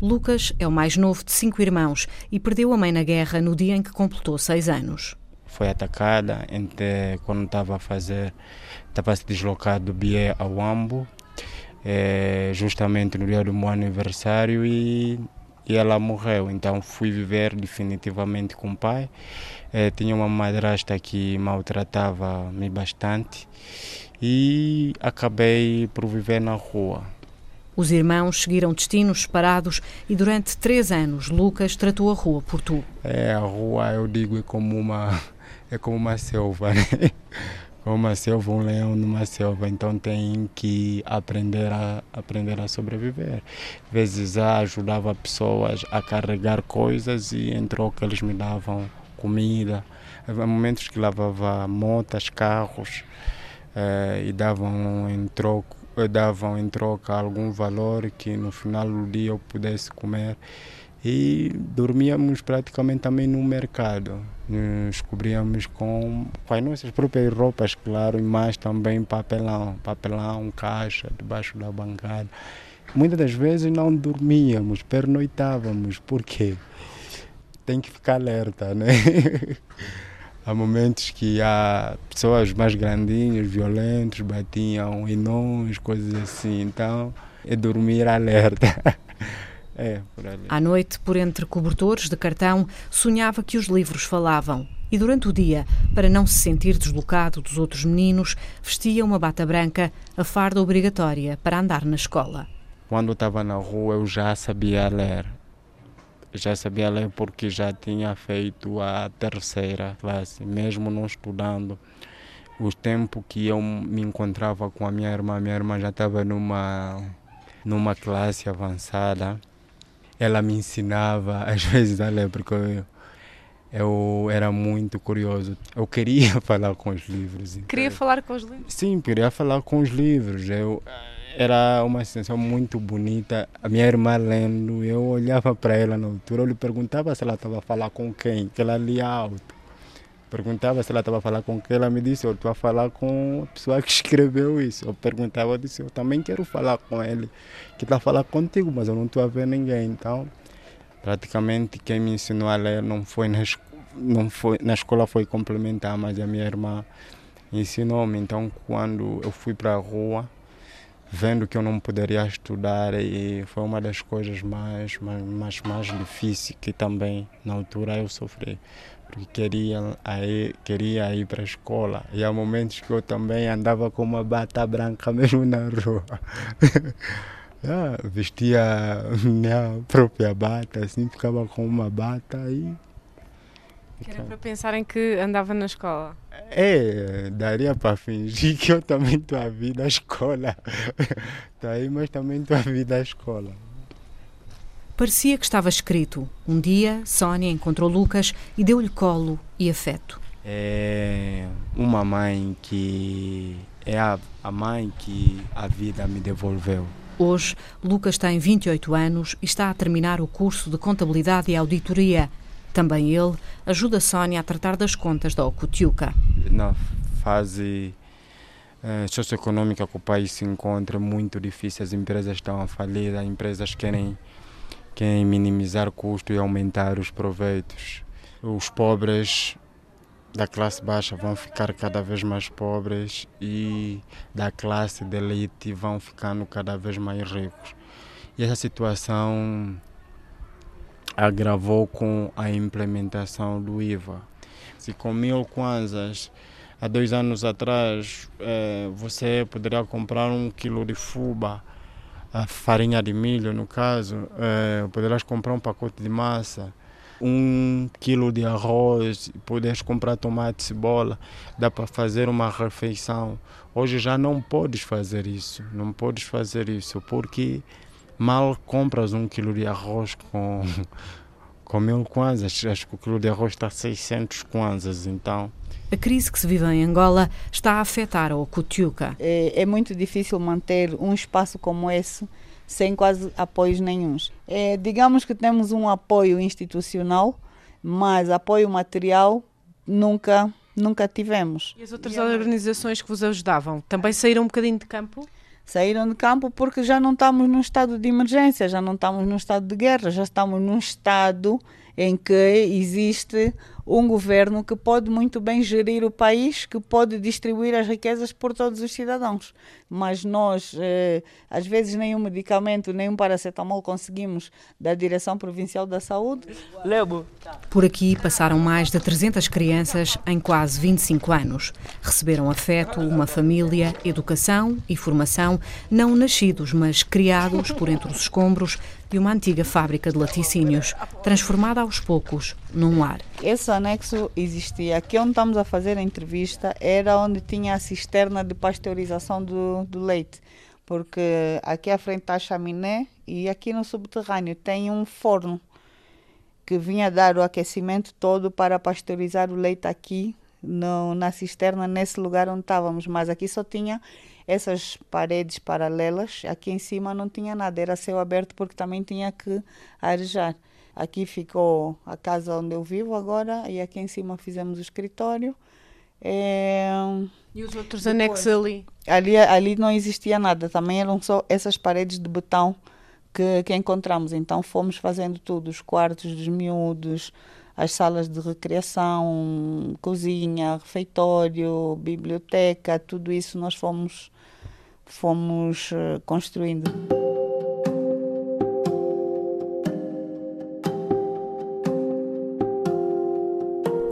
Speaker 1: Lucas é o mais novo de cinco irmãos e perdeu a mãe na guerra no dia em que completou seis anos.
Speaker 6: Foi atacada entre, quando estava a fazer, estava a se deslocar do Bié ao Ambo. é, justamente no dia do meu aniversário e, e ela morreu. Então fui viver definitivamente com o pai. É, tinha uma madrasta que maltratava-me bastante e acabei por viver na rua.
Speaker 1: Os irmãos seguiram destinos separados e durante três anos Lucas tratou a rua por tu.
Speaker 6: É, a rua eu digo é como uma é como uma selva, né? Uma selva, um leão numa selva, então tem que aprender a aprender a sobreviver. Às vezes ajudava pessoas a carregar coisas e em troca eles me davam comida. Havia momentos que lavava motas, carros eh, e davam em troca davam em troca algum valor que no final do dia eu pudesse comer e dormíamos praticamente também no mercado. Nos cobríamos com, com as nossas próprias roupas, claro, mais também papelão, papelão, caixa debaixo da bancada. Muitas das vezes não dormíamos, pernoitávamos, porque tem que ficar alerta, né? há momentos que há pessoas mais grandinhas, violentos, batiam em nós, coisas assim. Então, é dormir alerta. é, por ali.
Speaker 1: À noite, por entre cobertores de cartão, sonhava que os livros falavam. E durante o dia, para não se sentir deslocado dos outros meninos, vestia uma bata branca, a farda obrigatória para andar na escola.
Speaker 6: Quando estava na rua, eu já sabia ler já sabia ler porque já tinha feito a terceira classe, mesmo não estudando. O tempo que eu me encontrava com a minha irmã, minha irmã já estava numa, numa classe avançada. Ela me ensinava às vezes a ler, porque eu, eu era muito curioso. Eu queria falar com os livros.
Speaker 8: Queria então, falar com os livros?
Speaker 6: Sim, queria falar com os livros. Eu, era uma sensação muito bonita. A minha irmã lendo, eu olhava para ela na altura, eu lhe perguntava se ela estava a falar com quem, que ela lia alto. Perguntava se ela estava a falar com quem, ela me disse, eu estou a falar com a pessoa que escreveu isso. Eu perguntava, eu disse, eu também quero falar com ele, que está a falar contigo, mas eu não estou a ver ninguém. Então, praticamente quem me ensinou a ler não foi na, não foi, na escola foi complementar, mas a minha irmã ensinou-me. Então, quando eu fui para a rua, vendo que eu não poderia estudar e foi uma das coisas mais mais mais difíceis que também na altura eu sofri porque queria aí queria ir para a escola e há momentos que eu também andava com uma bata branca mesmo na rua ah, vestia minha própria bata assim ficava com uma bata e
Speaker 8: que era para pensarem que andava na escola.
Speaker 6: É, daria para fingir que eu também estou a vir da escola. Estou aí, mas também estou a vir da escola.
Speaker 1: Parecia que estava escrito. Um dia, Sónia encontrou Lucas e deu-lhe colo e afeto.
Speaker 6: É uma mãe que é a, a mãe que a vida me devolveu.
Speaker 1: Hoje, Lucas tem 28 anos e está a terminar o curso de Contabilidade e Auditoria também ele ajuda Sónia a tratar das contas da Ocutiuca.
Speaker 6: Na fase eh, socioeconômica que o país se encontra, muito difícil, as empresas estão a falir, as empresas querem, querem minimizar custos e aumentar os proveitos. Os pobres da classe baixa vão ficar cada vez mais pobres e da classe de elite vão ficando cada vez mais ricos. E essa situação agravou com a implementação do IVA. Se com mil kwanzas há dois anos atrás eh, você poderia comprar um quilo de fuba, a farinha de milho no caso, eh, poderás comprar um pacote de massa, um quilo de arroz, poderes comprar tomate, cebola, dá para fazer uma refeição. Hoje já não podes fazer isso, não podes fazer isso porque mal compras um quilo de arroz com, com mil kwanzas. Acho que o quilo de arroz está a 600 kwanzas, então...
Speaker 1: A crise que se vive em Angola está a afetar a Ocutiuca.
Speaker 2: É, é muito difícil manter um espaço como esse sem quase apoios nenhums. É, digamos que temos um apoio institucional, mas apoio material nunca nunca tivemos.
Speaker 8: E as outras e organizações que vos ajudavam também saíram um bocadinho de campo?
Speaker 2: Saíram de campo porque já não estamos num estado de emergência, já não estamos num estado de guerra, já estamos num estado em que existe um governo que pode muito bem gerir o país, que pode distribuir as riquezas por todos os cidadãos. Mas nós, eh, às vezes, nenhum medicamento, nenhum paracetamol conseguimos da Direção Provincial da Saúde.
Speaker 1: Lebo. Por aqui passaram mais de 300 crianças em quase 25 anos. Receberam afeto, uma família, educação e formação, não nascidos, mas criados por entre os escombros de uma antiga fábrica de laticínios, transformada aos poucos num lar.
Speaker 2: Esse anexo existia. Aqui onde estamos a fazer a entrevista era onde tinha a cisterna de pasteurização do, do leite. Porque aqui à frente está a chaminé e aqui no subterrâneo tem um forno que vinha dar o aquecimento todo para pasteurizar o leite aqui no, na cisterna, nesse lugar onde estávamos. Mas aqui só tinha essas paredes paralelas, aqui em cima não tinha nada, era céu aberto porque também tinha que arejar. Aqui ficou a casa onde eu vivo agora e aqui em cima fizemos o escritório. É...
Speaker 8: E os outros Depois, anexos ali?
Speaker 2: ali? Ali não existia nada, também eram só essas paredes de betão que, que encontramos. Então fomos fazendo tudo, os quartos dos miúdos, as salas de recreação, cozinha, refeitório, biblioteca, tudo isso nós fomos fomos eh, construindo.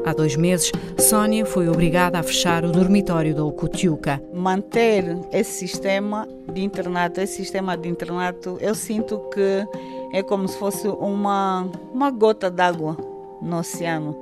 Speaker 1: Há dois meses, Sónia foi obrigada a fechar o dormitório da Ocutiuca.
Speaker 2: Manter esse sistema de internato, esse sistema de internato, eu sinto que é como se fosse uma, uma gota d'água no oceano.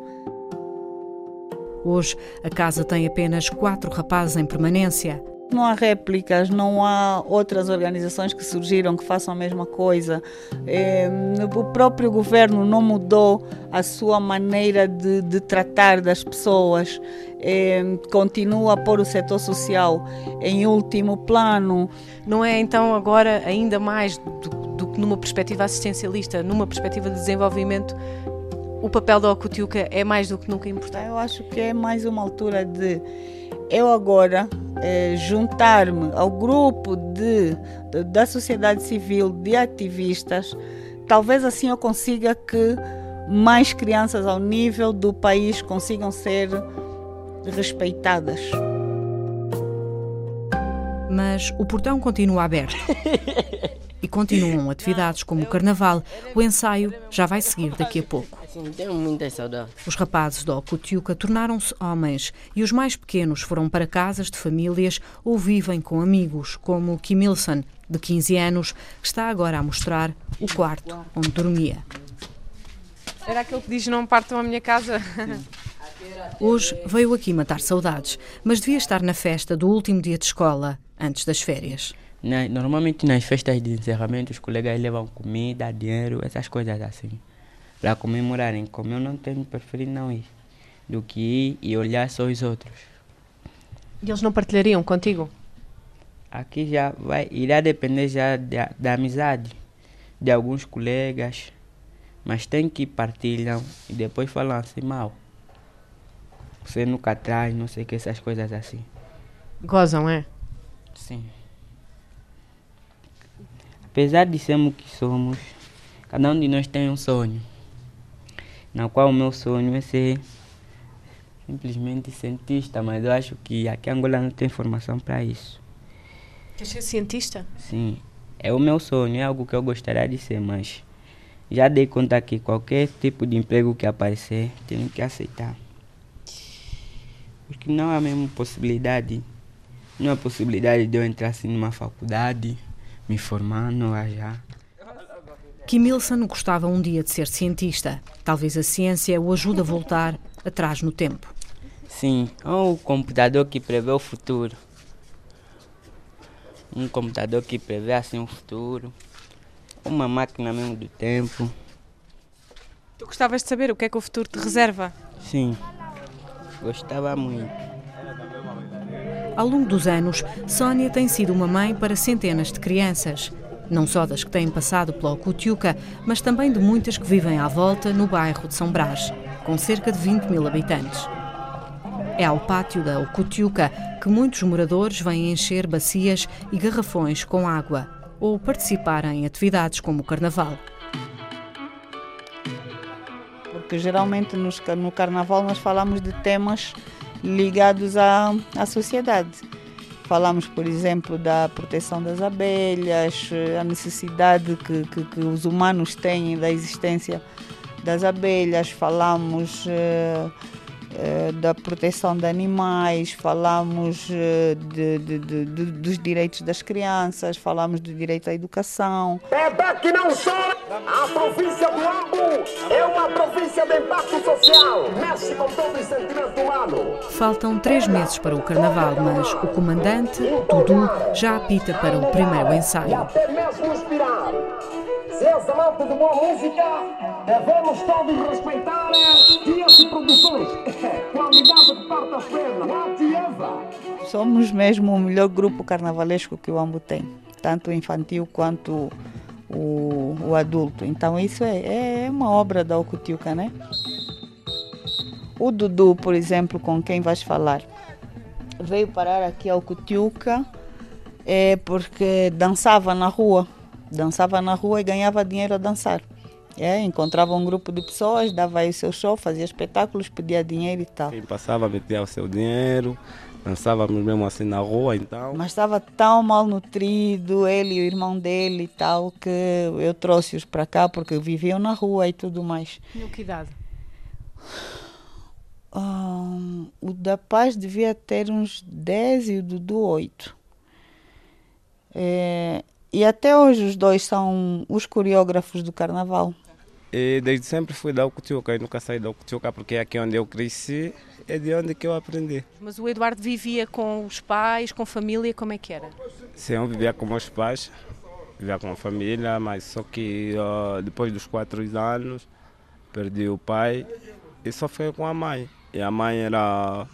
Speaker 1: Hoje, a casa tem apenas quatro rapazes em permanência.
Speaker 2: Não há réplicas, não há outras organizações que surgiram que façam a mesma coisa. É, o próprio governo não mudou a sua maneira de, de tratar das pessoas. É, continua a pôr o setor social em último plano.
Speaker 8: Não é então agora ainda mais do, do que numa perspectiva assistencialista, numa perspectiva de desenvolvimento, o papel da Ocutiuca é mais do que nunca importante?
Speaker 2: Eu acho que é mais uma altura de eu agora é, juntar-me ao grupo de, de, da sociedade civil, de ativistas, talvez assim eu consiga que mais crianças ao nível do país consigam ser respeitadas.
Speaker 1: Mas o portão continua aberto. E continuam atividades como o carnaval. O ensaio já vai seguir daqui a pouco. Os rapazes da Ocutiuca tornaram-se homens e os mais pequenos foram para casas de famílias ou vivem com amigos, como Kimilson, de 15 anos, que está agora a mostrar o quarto onde dormia.
Speaker 8: Era aquele que diz: Não partam a minha casa.
Speaker 1: Hoje veio aqui matar saudades, mas devia estar na festa do último dia de escola, antes das férias.
Speaker 19: Normalmente nas festas de encerramento os colegas levam comida, dinheiro, essas coisas assim para comemorarem. Como eu não tenho, preferi não ir do que ir e olhar só os outros.
Speaker 8: E eles não partilhariam contigo?
Speaker 19: Aqui já vai, irá depender já da, da amizade de alguns colegas, mas tem que partilham e depois falam assim mal. Você nunca traz, não sei que, essas coisas assim.
Speaker 8: Gozam, é?
Speaker 19: Sim. Apesar de sermos o que somos, cada um de nós tem um sonho na qual o meu sonho é ser simplesmente cientista, mas eu acho que aqui em Angola não tem formação para isso.
Speaker 8: Quer ser cientista?
Speaker 19: Sim, é o meu sonho, é algo que eu gostaria de ser, mas já dei conta que qualquer tipo de emprego que aparecer, tenho que aceitar. Porque não há mesmo possibilidade, não há possibilidade de eu entrar assim numa faculdade, me formar, não há já.
Speaker 1: Kimilson gostava um dia de ser cientista. Talvez a ciência o ajude a voltar atrás no tempo.
Speaker 19: Sim, um computador que prevê o futuro. Um computador que prevê assim o futuro. Uma máquina mesmo do tempo.
Speaker 8: Tu gostavas de saber o que é que o futuro te reserva?
Speaker 19: Sim, gostava muito.
Speaker 1: Ao longo dos anos, Sónia tem sido uma mãe para centenas de crianças não só das que têm passado pela Ocutiuca, mas também de muitas que vivem à volta no bairro de São Brás, com cerca de 20 mil habitantes. É ao pátio da Ocutiuca que muitos moradores vêm encher bacias e garrafões com água ou participar em atividades como o carnaval.
Speaker 2: porque geralmente no carnaval nós falamos de temas ligados à, à sociedade. Falamos, por exemplo, da proteção das abelhas, a necessidade que, que, que os humanos têm da existência das abelhas, falamos uh, da proteção de animais, falamos uh, de, de, de, dos direitos das crianças, falamos do direito à educação.
Speaker 20: É daqui não só! A província do Ambo é uma província de impacto social, mexe com todo o sentimento humano.
Speaker 1: Faltam três meses para o carnaval, mas o comandante, Dudu, já apita para o primeiro ensaio. E
Speaker 20: até mesmo inspirar. Se és amante de boa música, devemos todos respeitar dias e produções. Qualidade que parte as pernas.
Speaker 2: Somos mesmo o melhor grupo carnavalesco que o Ambo tem, tanto infantil quanto o, o adulto. Então isso é, é uma obra da Ocutiuca, né? O Dudu, por exemplo, com quem vais falar, veio parar aqui ao Cutiuca é porque dançava na rua. Dançava na rua e ganhava dinheiro a dançar. É, encontrava um grupo de pessoas, dava aí o seu show, fazia espetáculos, pedia dinheiro e tal.
Speaker 21: Quem passava metia o seu dinheiro, Dançávamos mesmo assim na rua, então.
Speaker 2: Mas estava tão mal nutrido, ele e o irmão dele e tal, que eu trouxe-os para cá porque viviam na rua e tudo mais.
Speaker 8: E que idade?
Speaker 2: Um, o da Paz devia ter uns 10 e o Dudu 8. É, e até hoje os dois são os coreógrafos do carnaval.
Speaker 21: E desde sempre fui da Ocutioca e nunca saí da Ocutioca porque é aqui onde eu cresci, é de onde que eu aprendi.
Speaker 8: Mas o Eduardo vivia com os pais, com família, como é que era?
Speaker 21: Sim, eu vivia com meus pais, vivia com a família, mas só que uh, depois dos quatro anos perdi o pai e só foi com a mãe. E a mãe era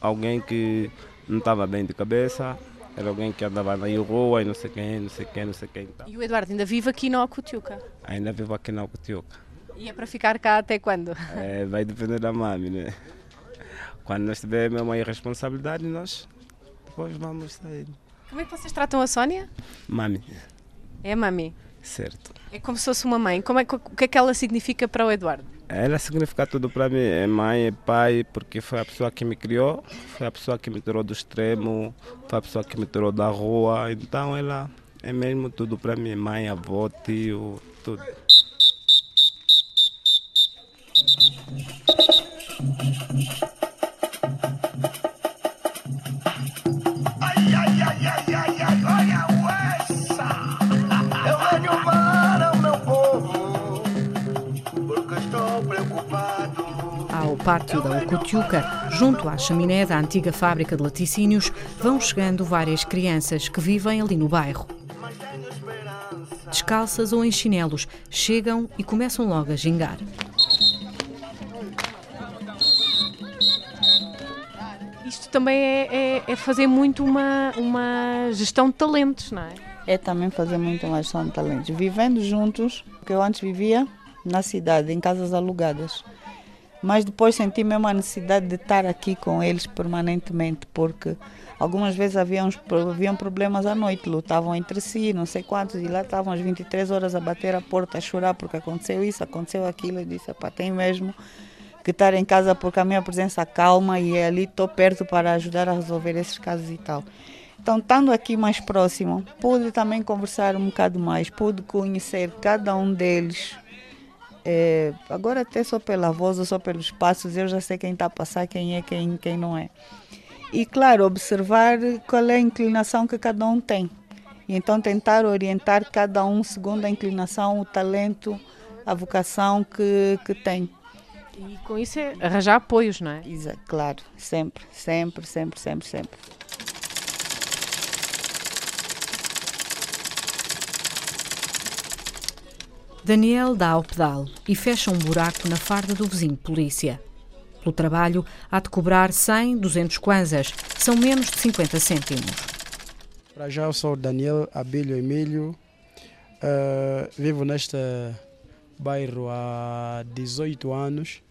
Speaker 21: alguém que não estava bem de cabeça, era alguém que andava na rua e não sei quem, não sei quem, não sei quem. Então.
Speaker 8: E o Eduardo ainda vive aqui na Ocutiuca?
Speaker 21: Ainda vivo aqui na Ocutiuca.
Speaker 8: E é para ficar cá até quando?
Speaker 21: É, vai depender da mãe, né? Quando nós tivermos uma responsabilidade, nós depois vamos sair.
Speaker 8: Como é que vocês tratam a Sónia?
Speaker 21: Mami.
Speaker 8: É mami?
Speaker 21: Certo.
Speaker 8: É como se fosse uma mãe. Como é, o que é que ela significa para o Eduardo?
Speaker 21: Ela significa tudo para mim. É mãe, é pai, porque foi a pessoa que me criou, foi a pessoa que me tirou do extremo, foi a pessoa que me tirou da rua. Então ela é mesmo tudo para mim. Mãe, avó, tio, tudo.
Speaker 1: Pátio da Ocutiuca, junto à chaminé da antiga fábrica de laticínios, vão chegando várias crianças que vivem ali no bairro. Descalças ou em chinelos, chegam e começam logo a gingar.
Speaker 8: Isto também é, é, é fazer muito uma, uma gestão de talentos, não é?
Speaker 2: É também fazer muito uma gestão de talentos. Vivendo juntos, que eu antes vivia na cidade, em casas alugadas. Mas depois senti mesmo a necessidade de estar aqui com eles permanentemente, porque algumas vezes haviam, haviam problemas à noite, lutavam entre si, não sei quantos, e lá estavam às 23 horas a bater a porta, a chorar porque aconteceu isso, aconteceu aquilo. Eu disse, pá, tem mesmo que estar em casa porque a minha presença calma e é ali estou perto para ajudar a resolver esses casos e tal. Então, estando aqui mais próximo, pude também conversar um bocado mais, pude conhecer cada um deles, é, agora até só pela voz ou só pelos passos eu já sei quem está a passar, quem é, quem, quem não é. E claro, observar qual é a inclinação que cada um tem. E então tentar orientar cada um segundo a inclinação, o talento, a vocação que, que tem.
Speaker 8: E com isso é arranjar apoios, não é?
Speaker 2: Exato, claro, sempre, sempre, sempre, sempre, sempre.
Speaker 1: Daniel dá ao pedal e fecha um buraco na farda do vizinho polícia. Pelo trabalho, há de cobrar 100, 200 kwanzas, são menos de 50 cêntimos.
Speaker 22: Para já eu sou Daniel Abílio Emílio, uh, vivo neste bairro há 18 anos,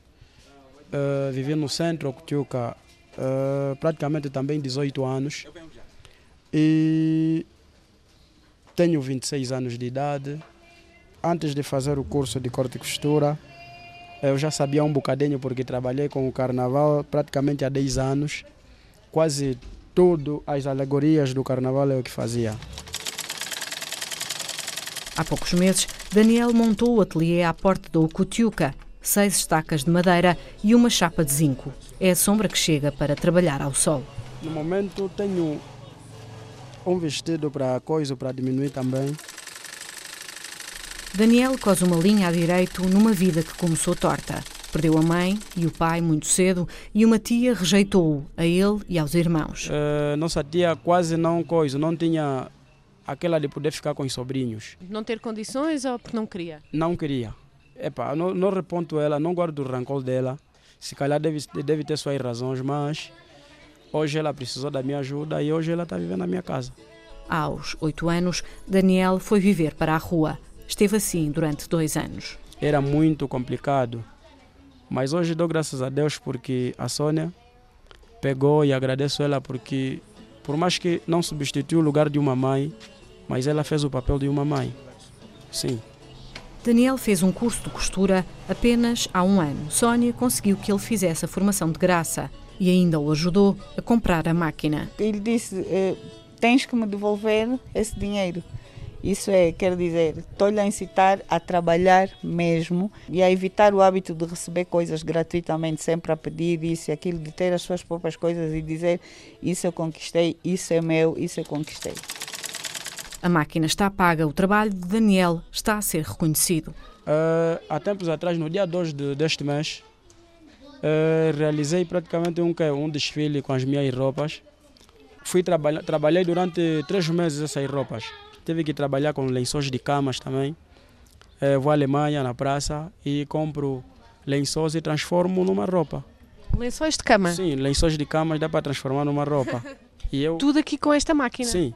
Speaker 22: uh, vivi no centro, Cutiuca, uh, praticamente também 18 anos. E tenho 26 anos de idade antes de fazer o curso de corte e costura, Eu já sabia um bocadinho porque trabalhei com o carnaval praticamente há 10 anos. Quase tudo as alegorias do carnaval é o que fazia.
Speaker 1: Há poucos meses, Daniel montou o ateliê à porta da Ocutiuca, seis estacas de madeira e uma chapa de zinco. É a sombra que chega para trabalhar ao sol.
Speaker 22: No momento tenho um vestido para coisa para diminuir também.
Speaker 1: Daniel cose uma linha à direito numa vida que começou torta. Perdeu a mãe e o pai muito cedo e uma tia rejeitou-o, a ele e aos irmãos.
Speaker 22: Uh, nossa tia quase não coisa, não tinha aquela de poder ficar com os sobrinhos.
Speaker 8: Não ter condições ou porque não queria?
Speaker 22: Não queria. Epa, não, não reponto ela, não guardo o rancor dela. Se calhar deve, deve ter suas razões, mas hoje ela precisou da minha ajuda e hoje ela está vivendo na minha casa.
Speaker 1: Aos oito anos, Daniel foi viver para a rua. Esteve assim durante dois anos.
Speaker 22: Era muito complicado, mas hoje dou graças a Deus porque a Sônia pegou e agradeço ela porque, por mais que não substituiu o lugar de uma mãe, mas ela fez o papel de uma mãe. Sim.
Speaker 1: Daniel fez um curso de costura apenas há um ano. Sónia conseguiu que ele fizesse a formação de graça e ainda o ajudou a comprar a máquina.
Speaker 2: Ele disse: eh, tens que me devolver esse dinheiro. Isso é, quer dizer, estou-lhe a incitar a trabalhar mesmo e a evitar o hábito de receber coisas gratuitamente, sempre a pedir isso e aquilo, de ter as suas próprias coisas e dizer: Isso eu conquistei, isso é meu, isso eu conquistei.
Speaker 1: A máquina está paga, o trabalho de Daniel está a ser reconhecido.
Speaker 22: Uh, há tempos atrás, no dia 2 de, deste mês, uh, realizei praticamente um, um desfile com as minhas roupas. Fui trabalhar, trabalhei durante três meses essas roupas tive que trabalhar com lençóis de camas também. É, vou à Alemanha, na praça, e compro lençóis e transformo numa roupa.
Speaker 8: Lençóis de cama?
Speaker 22: Sim, lençóis de camas dá para transformar numa roupa.
Speaker 8: E eu, Tudo aqui com esta máquina?
Speaker 22: Sim.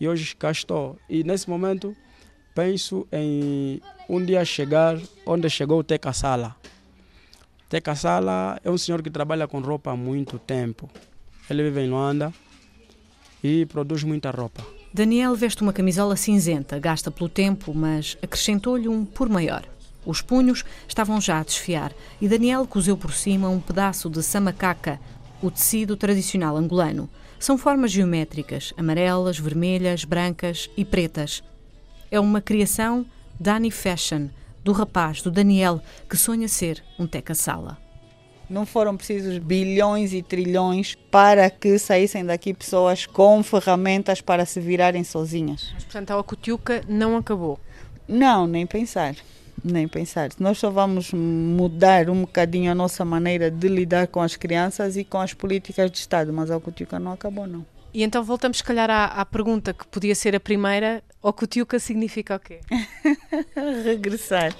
Speaker 22: E hoje cá estou. E nesse momento penso em um dia chegar onde chegou o Teca Sala. Teca Sala é um senhor que trabalha com roupa há muito tempo. Ele vive em Luanda e produz muita roupa.
Speaker 1: Daniel veste uma camisola cinzenta, gasta pelo tempo, mas acrescentou-lhe um por maior. Os punhos estavam já a desfiar e Daniel cozeu por cima um pedaço de samacaca, o tecido tradicional angolano. São formas geométricas, amarelas, vermelhas, brancas e pretas. É uma criação Dani Fashion, do rapaz, do Daniel, que sonha ser um teca-sala.
Speaker 2: Não foram precisos bilhões e trilhões para que saíssem daqui pessoas com ferramentas para se virarem sozinhas.
Speaker 8: Mas, portanto, a Ocutiuca não acabou?
Speaker 2: Não, nem pensar. Nem pensar. Nós só vamos mudar um bocadinho a nossa maneira de lidar com as crianças e com as políticas de Estado, mas a Ocutiuca não acabou, não.
Speaker 8: E então voltamos, se calhar, à, à pergunta que podia ser a primeira: Ocutiuca significa o quê?
Speaker 2: Regressar.